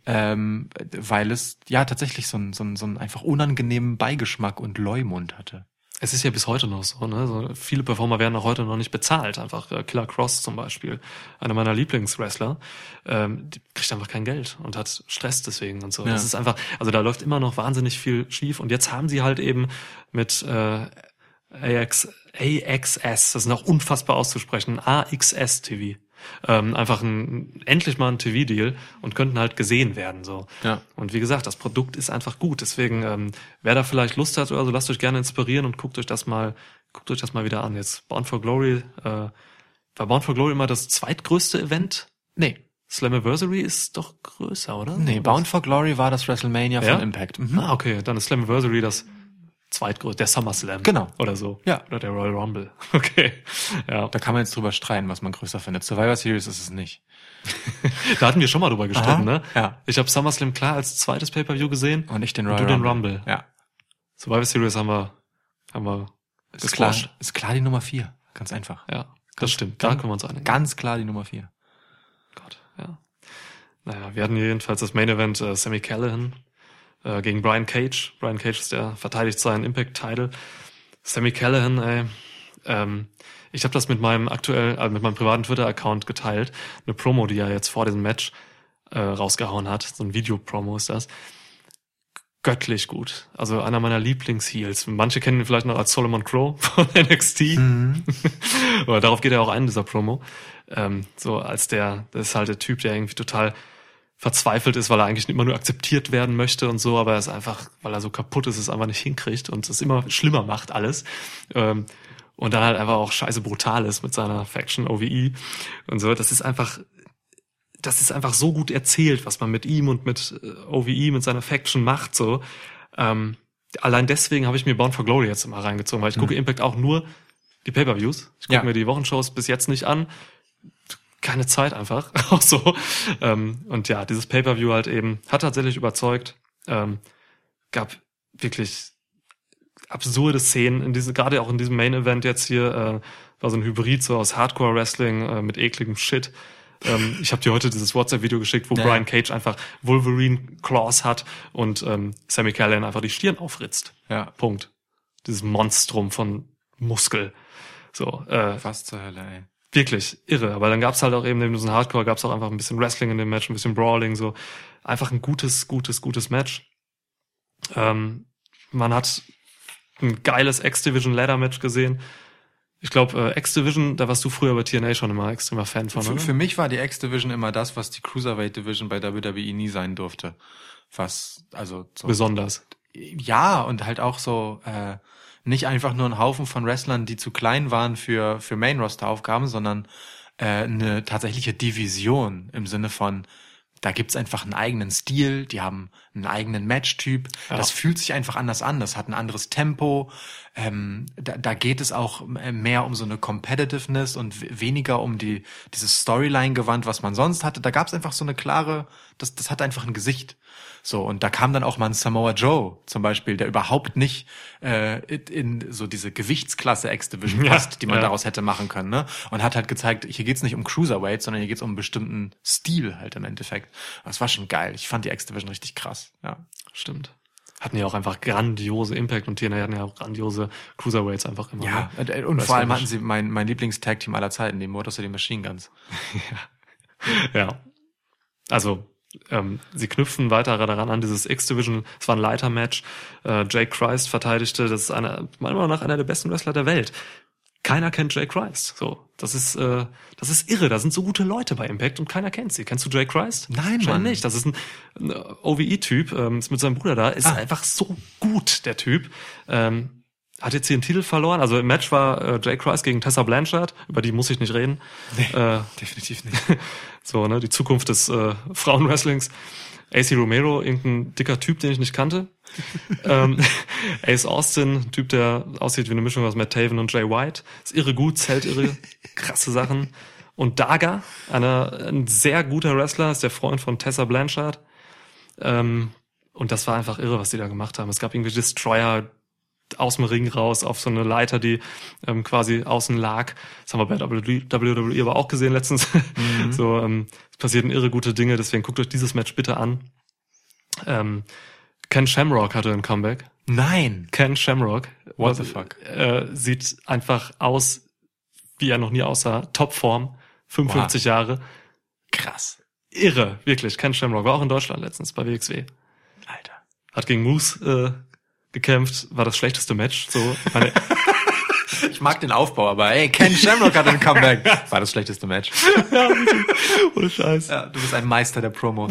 ähm, weil es ja tatsächlich so einen so einen- so einen einfach unangenehmen Beigeschmack und Leumund hatte. Es ist ja bis heute noch so, ne? So, viele Performer werden auch heute noch nicht bezahlt. Einfach äh, Killer Cross zum Beispiel, einer meiner Lieblingswrestler, ähm, die kriegt einfach kein Geld und hat Stress deswegen und so. Ja. Das ist einfach, also da läuft immer noch wahnsinnig viel schief. Und jetzt haben sie halt eben mit äh, AX, AXS, das ist noch unfassbar auszusprechen, AXS TV. Ähm, einfach ein, endlich mal ein TV-Deal und könnten halt gesehen werden so. Ja. Und wie gesagt, das Produkt ist einfach gut. Deswegen, ähm, wer da vielleicht Lust hat oder so, lasst euch gerne inspirieren und guckt euch das mal, guckt euch das mal wieder an. Jetzt Bound for Glory, äh, war Bound for Glory immer das zweitgrößte Event? Nee. Slammiversary ist doch größer, oder? Nee, Bound for Glory war das WrestleMania Ja? von Impact. Mhm. Ah, okay, dann ist Slammiversary das zweitgrößte, der SummerSlam. Genau. Oder so. Ja. Oder der Royal Rumble. *laughs* Okay. Ja. Da kann man jetzt drüber streiten, was man größer findet. Survivor Series ist es nicht. *laughs* Da hatten wir schon mal drüber gestritten, ne? Ja. Ich habe SummerSlam klar als zweites Pay-Per-View gesehen. Und ich den Und Royal du den Rumble. Rumble. Ja. Survivor Series haben wir, haben wir Ist klar, gesquashed. ist klar die Nummer vier. Ganz einfach. Ja, das Ganz- stimmt. Da können wir uns einigen. Ganz klar die Nummer vier. Gott, ja. Naja, wir hatten jedenfalls das Main Event äh, Sammy Callahan äh, gegen Brian Cage. Brian Cage ist der verteidigt seinen Impact-Title. Sammy Callahan, ey, ähm, ich habe das mit meinem aktuell, äh, mit meinem privaten Twitter-Account geteilt. Eine Promo, die er jetzt vor diesem Match äh, rausgehauen hat. So ein Video-Promo ist das. Göttlich gut. Also einer meiner Lieblings-Heels. Manche kennen ihn vielleicht noch als Solomon Crow *laughs* von NXT. *laughs* Aber darauf geht er auch ein, dieser Promo. Ähm, so als der, das ist halt der Typ, der irgendwie total verzweifelt ist, weil er eigentlich immer nur akzeptiert werden möchte und so, aber er ist einfach, weil er so kaputt ist, es einfach nicht hinkriegt und es immer schlimmer macht alles. Ähm, und dann halt einfach auch scheiße brutal ist mit seiner Faction OVE und so. Das ist einfach, das ist einfach so gut erzählt, was man mit ihm und mit äh, OVE, mit seiner Faction macht, so. Ähm, allein deswegen habe ich mir Bound for Glory jetzt immer reingezogen, weil ich gucke Impact auch nur die Pay-Per-Views. Ich gucke Ja. mir die Wochenshows bis jetzt nicht an. Keine Zeit einfach. *laughs* Auch so. Ähm, und ja, dieses Pay-Per-View halt eben hat tatsächlich überzeugt. Ähm, gab wirklich absurde Szenen in diese, gerade auch in diesem Main-Event jetzt hier, äh, war so ein Hybrid so aus Hardcore-Wrestling äh, mit ekligem Shit. Ähm, ich habe dir heute dieses WhatsApp-Video geschickt, wo Ja. Brian Cage einfach Wolverine Claws hat und ähm, Sammy Callahan einfach die Stirn aufritzt. Ja. Punkt. Dieses Monstrum von Muskel. So, äh, Was zur Hölle, ey. Wirklich irre. Aber dann gab's halt auch eben neben diesem Hardcore gab's auch einfach ein bisschen Wrestling in dem Match, ein bisschen Brawling, so einfach ein gutes, gutes, gutes Match. Ähm, man hat ein geiles X-Division Ladder Match gesehen. Ich glaube, äh, X-Division, da warst du früher bei TNA schon immer extremer Fan von, Für, oder? für mich war die X-Division immer das, was die Cruiserweight Division bei WWE nie sein durfte. Was, also so. Besonders. Ja, und halt auch so, äh, nicht einfach nur ein Haufen von Wrestlern, die zu klein waren für, für Main-Roster-Aufgaben, sondern äh, eine tatsächliche Division im Sinne von, da gibt's einfach einen eigenen Stil, die haben einen eigenen Matchtyp. Ja. Das fühlt sich einfach anders an, das hat ein anderes Tempo. Ähm, da, da geht es auch äh, mehr um so eine Competitiveness und weniger um die dieses Storyline-Gewand, was man sonst hatte. Da gab's einfach so eine klare, das, das hat einfach ein Gesicht. So, und da kam dann auch mal ein Samoa Joe zum Beispiel, der überhaupt nicht äh, in so diese Gewichtsklasse X-Division *laughs* Ja, passt, die man ja. daraus hätte machen können. Ne? Und hat halt gezeigt, hier geht's nicht um Cruiserweight, sondern hier geht's um einen bestimmten Stil halt im Endeffekt. Das war schon geil. Ich fand die X-Division richtig krass. Ja. Stimmt. Hatten ja auch einfach grandiose Impact und TNA hatten ja auch grandiose Cruiserweights einfach immer. Ja, ne? und, und vor allem hatten sie mein, mein Lieblings-Tag-Team aller Zeiten, die Motors of the Machine Guns. *laughs* Ja. Also, ähm, sie knüpfen weiter daran an, dieses X-Division, es war ein Leiter-Match, äh, Jake Christ verteidigte, das ist einer, meiner Meinung nach einer der besten Wrestler der Welt. Keiner kennt Jake Christ. So, das ist, äh, das ist irre. Da sind so gute Leute bei Impact und keiner kennt sie. Kennst du Jake Christ? Nein, Mann. nicht. Das ist ein, ein OVE-Typ, ähm, ist mit seinem Bruder da, ist Ah. einfach so gut, der Typ. Ähm, hat jetzt hier einen Titel verloren. Also im Match war äh, Jake Christ gegen Tessa Blanchard, über die muss ich nicht reden. Äh, *laughs* Definitiv nicht. *laughs* so, ne, die Zukunft des äh, Frauenwrestlings. AC Romero, irgendein dicker Typ, den ich nicht kannte. *laughs* ähm, Ace Austin, Typ, der aussieht wie eine Mischung aus Matt Taven und Jay White. Ist irre gut, zählt irre krasse Sachen. Und Daga, einer, ein sehr guter Wrestler, ist der Freund von Tessa Blanchard. Ähm, und das war einfach irre, was die da gemacht haben. Es gab irgendwie Destroyer aus dem Ring raus auf so eine Leiter, die ähm, quasi außen lag. Das haben wir bei WWE aber auch gesehen letztens. *laughs* so, ähm, es passierten irre gute Dinge, deswegen guckt euch dieses Match bitte an. Ähm, Ken Shamrock hatte ein Comeback. Nein. Ken Shamrock. What the fuck? Äh, sieht einfach aus, wie er noch nie aussah. Topform. 55 Jahre. Krass. Irre, wirklich. Ken Shamrock war auch in Deutschland letztens bei WXW. Alter. Hat gegen Moose äh, gekämpft, war das schlechteste Match. So, *laughs* Ich mag den Aufbau, aber ey, Ken Shamrock hat ein Comeback. War das schlechteste Match. *laughs* oh Scheiß. Ja, du bist ein Meister der Promo.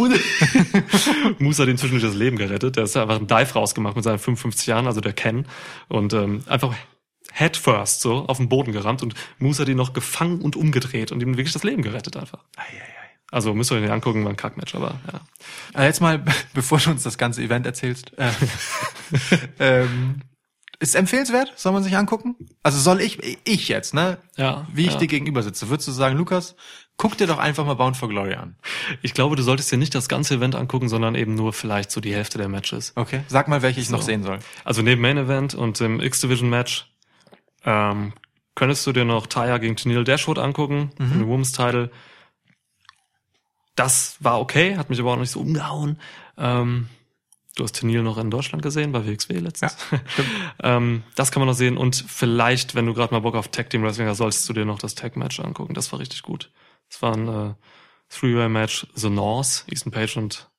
Moose *laughs* hat ihm zwischendurch das Leben gerettet. Der ist einfach einen Dive rausgemacht mit seinen 55 Jahren, also der Ken. Und ähm, einfach head first so auf den Boden gerammt und Moose hat ihn noch gefangen und umgedreht und ihm wirklich das Leben gerettet einfach. Also müsst ihr euch nicht angucken, war ein Kackmatch, aber ja. Äh, Jetzt mal, *laughs* bevor du uns das ganze Event erzählst. Äh, *laughs* ähm, ist empfehlenswert? Soll man sich angucken? Also soll ich, ich jetzt, ne? Ja, Wie ich ja. dir gegenüber sitze, würdest du sagen, Lukas, guck dir doch einfach mal Bound for Glory an. Ich glaube, du solltest dir nicht das ganze Event angucken, sondern eben nur vielleicht so die Hälfte der Matches. Okay. Sag mal, welche ich noch So. sehen soll. Also neben Main Event und dem X-Division-Match ähm, könntest du dir noch Taya gegen Tennille Dashwood angucken, mhm. den Women's Title. Das war okay, hat mich aber auch nicht so umgehauen. Ähm, du hast Tennille noch in Deutschland gesehen, bei WXW letztens. *laughs* ähm, das kann man noch sehen und vielleicht, wenn du gerade mal Bock auf Tag Team Wrestling hast, solltest du dir noch das Tag Match angucken. Das war richtig gut. Das war ein äh, Three-Way-Match The North, Ethan Page und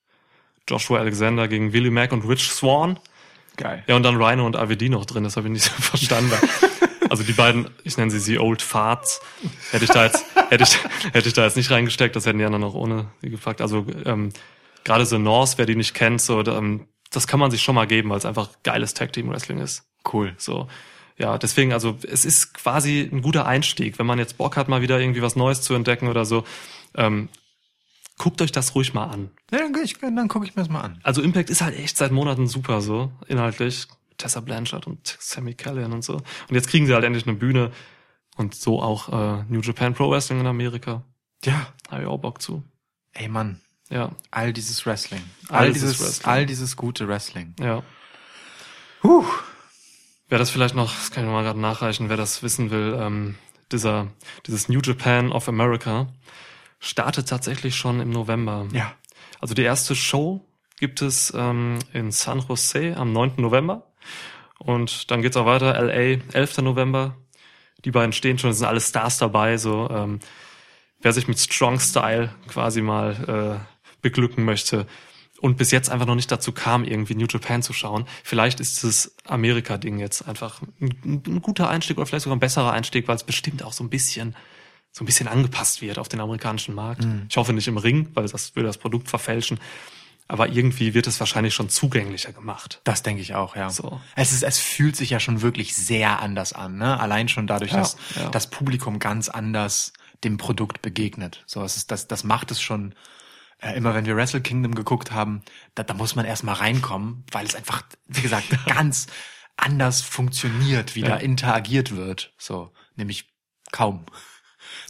Joshua Alexander gegen Willie Mack und Rich Swan. Geil. Ja, und dann Rhino und AWD noch drin, das habe ich nicht so *laughs* verstanden. *laughs* Also die beiden, ich nenne sie die Old Farts, hätte ich da jetzt, hätte ich, hätte ich da jetzt nicht reingesteckt, das hätten die anderen auch ohne sie gepackt. Also ähm, gerade The North, wer die nicht kennt, so ähm, das kann man sich schon mal geben, weil es einfach geiles Tag Team Wrestling ist. Cool. So, ja, deswegen, also es ist quasi ein guter Einstieg, wenn man jetzt Bock hat, mal wieder irgendwie was Neues zu entdecken oder so. Ähm, guckt euch das ruhig mal an. Ja, dann, ich- dann gucke ich mir das mal an. Also Impact ist halt echt seit Monaten super so, inhaltlich. Tessa Blanchard und Sammy Callihan und so. Und jetzt kriegen sie halt endlich eine Bühne. Und so auch äh, New Japan Pro Wrestling in Amerika. Ja. Habe ich auch Bock zu. Ey Mann, Ja, all dieses Wrestling. All All, dieses dieses, Wrestling. all dieses gute Wrestling. ja. Huh. Wer das vielleicht noch, das kann ich mal gerade nachreichen, wer das wissen will, ähm, dieser, dieses New Japan of America startet tatsächlich schon im November. Ja. Also die erste Show gibt es ähm, in San Jose am 9. November. Und dann geht's auch weiter, LA, 11. November. Die beiden stehen schon, sind alle Stars dabei. So, ähm, wer sich mit Strong Style quasi mal äh, beglücken möchte und bis jetzt einfach noch nicht dazu kam, irgendwie New Japan zu schauen, vielleicht ist das Amerika-Ding jetzt einfach ein, ein guter Einstieg oder vielleicht sogar ein besserer Einstieg, weil es bestimmt auch so ein bisschen so ein bisschen angepasst wird auf den amerikanischen Markt. Ich hoffe nicht im Ring, weil das würde das Produkt verfälschen. Aber irgendwie wird es wahrscheinlich schon zugänglicher gemacht. Das denke ich auch, ja. So. Es ist, es fühlt sich ja schon wirklich sehr anders an, ne? Allein schon dadurch, Ja, dass ja. das Publikum ganz anders dem Produkt begegnet. So, es ist, das, das macht es schon, äh, immer wenn wir Wrestle Kingdom geguckt haben, da, da muss man erstmal reinkommen, weil es einfach, wie gesagt, *laughs* ganz anders funktioniert, wie Ja. da interagiert wird. So, nämlich kaum.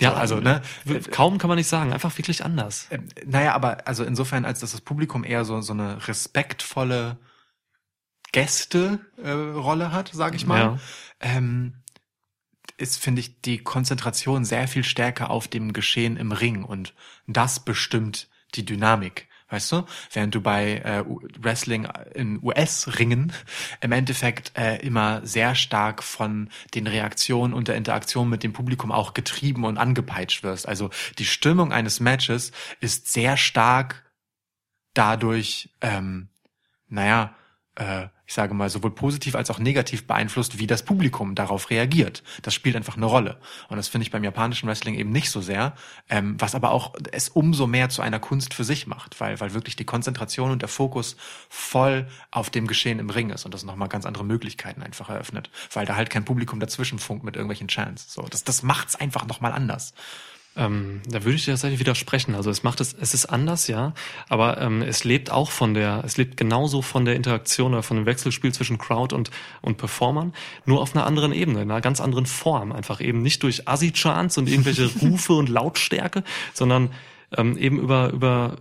Ja, So, also, ne? Kaum kann man nicht sagen, einfach wirklich anders. Ähm, naja, aber also insofern, als dass das Publikum eher so, so eine respektvolle Gäste-Rolle äh, hat, sage ich mal, Ja. ähm, ist, finde ich, die Konzentration sehr viel stärker auf dem Geschehen im Ring und das bestimmt die Dynamik. Weißt du, während du bei äh, Wrestling in US-Ringen *laughs* im Endeffekt äh, immer sehr stark von den Reaktionen und der Interaktion mit dem Publikum auch getrieben und angepeitscht wirst. Also die Stimmung eines Matches ist sehr stark dadurch, ähm, naja, äh, ich sage mal, sowohl positiv als auch negativ beeinflusst, wie das Publikum darauf reagiert. Das spielt einfach eine Rolle. Und das finde ich beim japanischen Wrestling eben nicht so sehr, ähm, was aber auch es umso mehr zu einer Kunst für sich macht, weil, weil wirklich die Konzentration und der Fokus voll auf dem Geschehen im Ring ist und das nochmal ganz andere Möglichkeiten einfach eröffnet, weil da halt kein Publikum dazwischen funkt mit irgendwelchen Chants. So, das, das macht's einfach nochmal anders. Ähm, da würde ich dir tatsächlich widersprechen. Also es macht es, es ist anders, ja, aber ähm, es lebt auch von der, es lebt genauso von der Interaktion oder von dem Wechselspiel zwischen Crowd und und Performern, nur auf einer anderen Ebene, in einer ganz anderen Form. Einfach eben nicht durch Assi-Chants und irgendwelche *laughs* Rufe und Lautstärke, sondern ähm, eben über über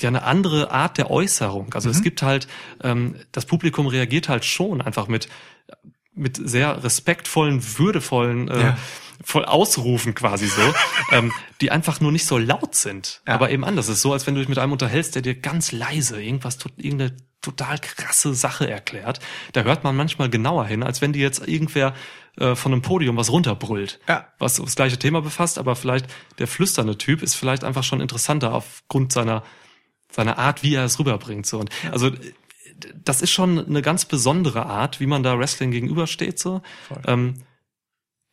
ja eine andere Art der Äußerung. Also Mhm. es gibt halt, ähm, das Publikum reagiert halt schon einfach mit mit sehr respektvollen, würdevollen äh, Ja. voll Ausrufen quasi so, *laughs* ähm, die einfach nur nicht so laut sind, Ja. aber eben anders. Es ist so, als wenn du dich mit einem unterhältst, der dir ganz leise irgendwas, tot- irgendeine total krasse Sache erklärt. Da hört man manchmal genauer hin, als wenn dir jetzt irgendwer äh, von einem Podium was runterbrüllt. Ja. Was das gleiche Thema befasst, aber vielleicht der flüsternde Typ ist vielleicht einfach schon interessanter aufgrund seiner seiner Art, wie er es rüberbringt. So. Und also das ist schon eine ganz besondere Art, wie man da Wrestling gegenübersteht. So. Ähm,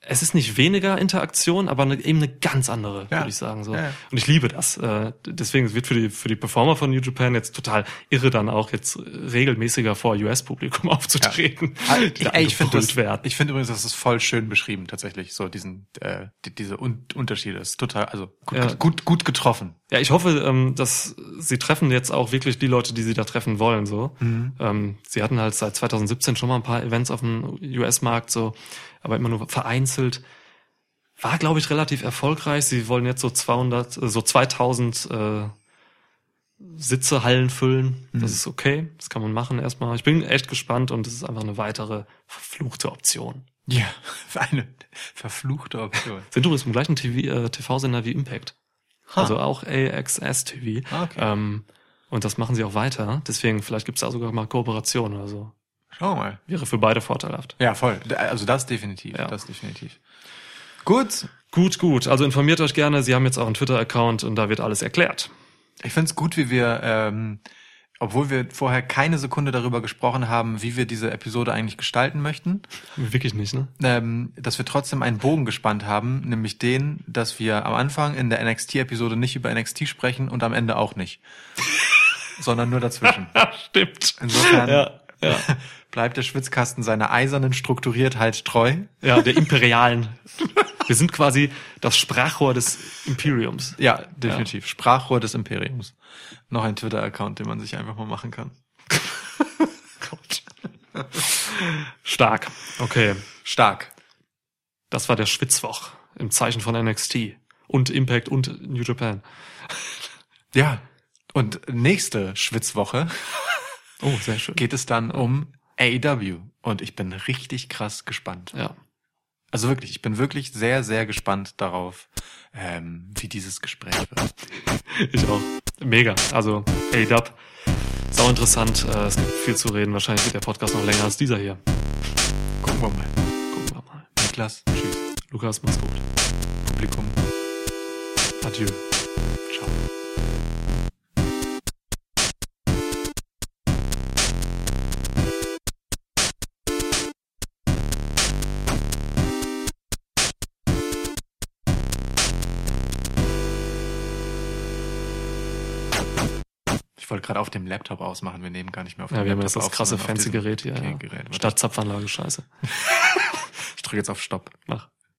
es ist nicht weniger Interaktion, aber eine, eben eine ganz andere, Ja. würde ich sagen. So. Ja, ja. Und ich liebe das. Äh, deswegen es wird für die für die Performer von New Japan jetzt total irre, dann auch jetzt regelmäßiger vor US-Publikum *laughs* aufzutreten. die da Ey, ich finde finde übrigens, das ist voll schön beschrieben, tatsächlich, so diesen, äh, die, diese Un Unterschiede. Das ist total, also gut, Ja. gut, gut getroffen. Ja, ich hoffe, ähm, dass sie treffen jetzt auch wirklich die Leute, die sie da treffen wollen. So, Mhm. ähm, sie hatten halt seit 2017 schon mal ein paar Events auf dem US-Markt, so, aber immer nur vereinzelt. War, glaube ich, relativ erfolgreich. Sie wollen jetzt so 200, äh, so 2000 äh, Sitze, Hallen füllen. Mhm. Das ist okay. Das kann man machen erstmal. Ich bin echt gespannt und es ist einfach eine weitere verfluchte Option. Ja, *laughs* eine verfluchte Option. Sind übrigens im gleichen TV, äh, TV-Sender wie Impact. Also auch AXS TV. Ah, okay. Ähm, und das machen sie auch weiter. Deswegen, vielleicht gibt's da sogar mal Kooperation oder so. Schauen wir mal. Wäre für beide vorteilhaft. Ja, voll. Also das definitiv. Ja. Das definitiv. Gut. Gut, gut. Also informiert euch gerne. Sie haben jetzt auch einen Twitter-Account und da wird alles erklärt. Ich find's gut, wie wir, ähm, obwohl wir vorher keine Sekunde darüber gesprochen haben, wie wir diese Episode eigentlich gestalten möchten, Wirklich nicht, ne? ähm, dass wir trotzdem einen Bogen gespannt haben, nämlich den, dass wir am Anfang in der NXT-Episode nicht über NXT sprechen und am Ende auch nicht. *laughs* sondern nur dazwischen. *laughs* Stimmt. Insofern Ja, ja. Bleibt der Schwitzkasten seiner eisernen Strukturiertheit treu. Ja, der imperialen. Wir sind quasi das Sprachrohr des Imperiums. Ja, definitiv. Sprachrohr des Imperiums. Noch ein Twitter-Account, den man sich einfach mal machen kann. Gott. *laughs* Stark. Okay. Stark. Das war der Schwitzwoch im Zeichen von NXT und Impact und New Japan. Ja. Und nächste Schwitzwoche *laughs* Oh, sehr schön. geht es dann um AEW. Und ich bin richtig krass gespannt. Ja. Also wirklich, ich bin wirklich sehr, sehr gespannt darauf, ähm, wie dieses Gespräch wird. *laughs* Ich auch. Mega. Also, hey, Dub. Sau interessant. Äh, Es gibt viel zu reden. Wahrscheinlich wird der Podcast noch länger als dieser hier. Gucken wir mal. Gucken wir mal. Niklas, tschüss. Lukas, mach's gut. Publikum. Adieu. Ciao. Ich wollte gerade auf dem Laptop ausmachen, wir nehmen gar nicht mehr auf dem Ja, wir haben Laptop jetzt das krasse fancy Gerät hier. Ja. Gerät. Statt Zapfanlage, scheiße. *laughs* Ich drücke jetzt auf Stopp. Mach.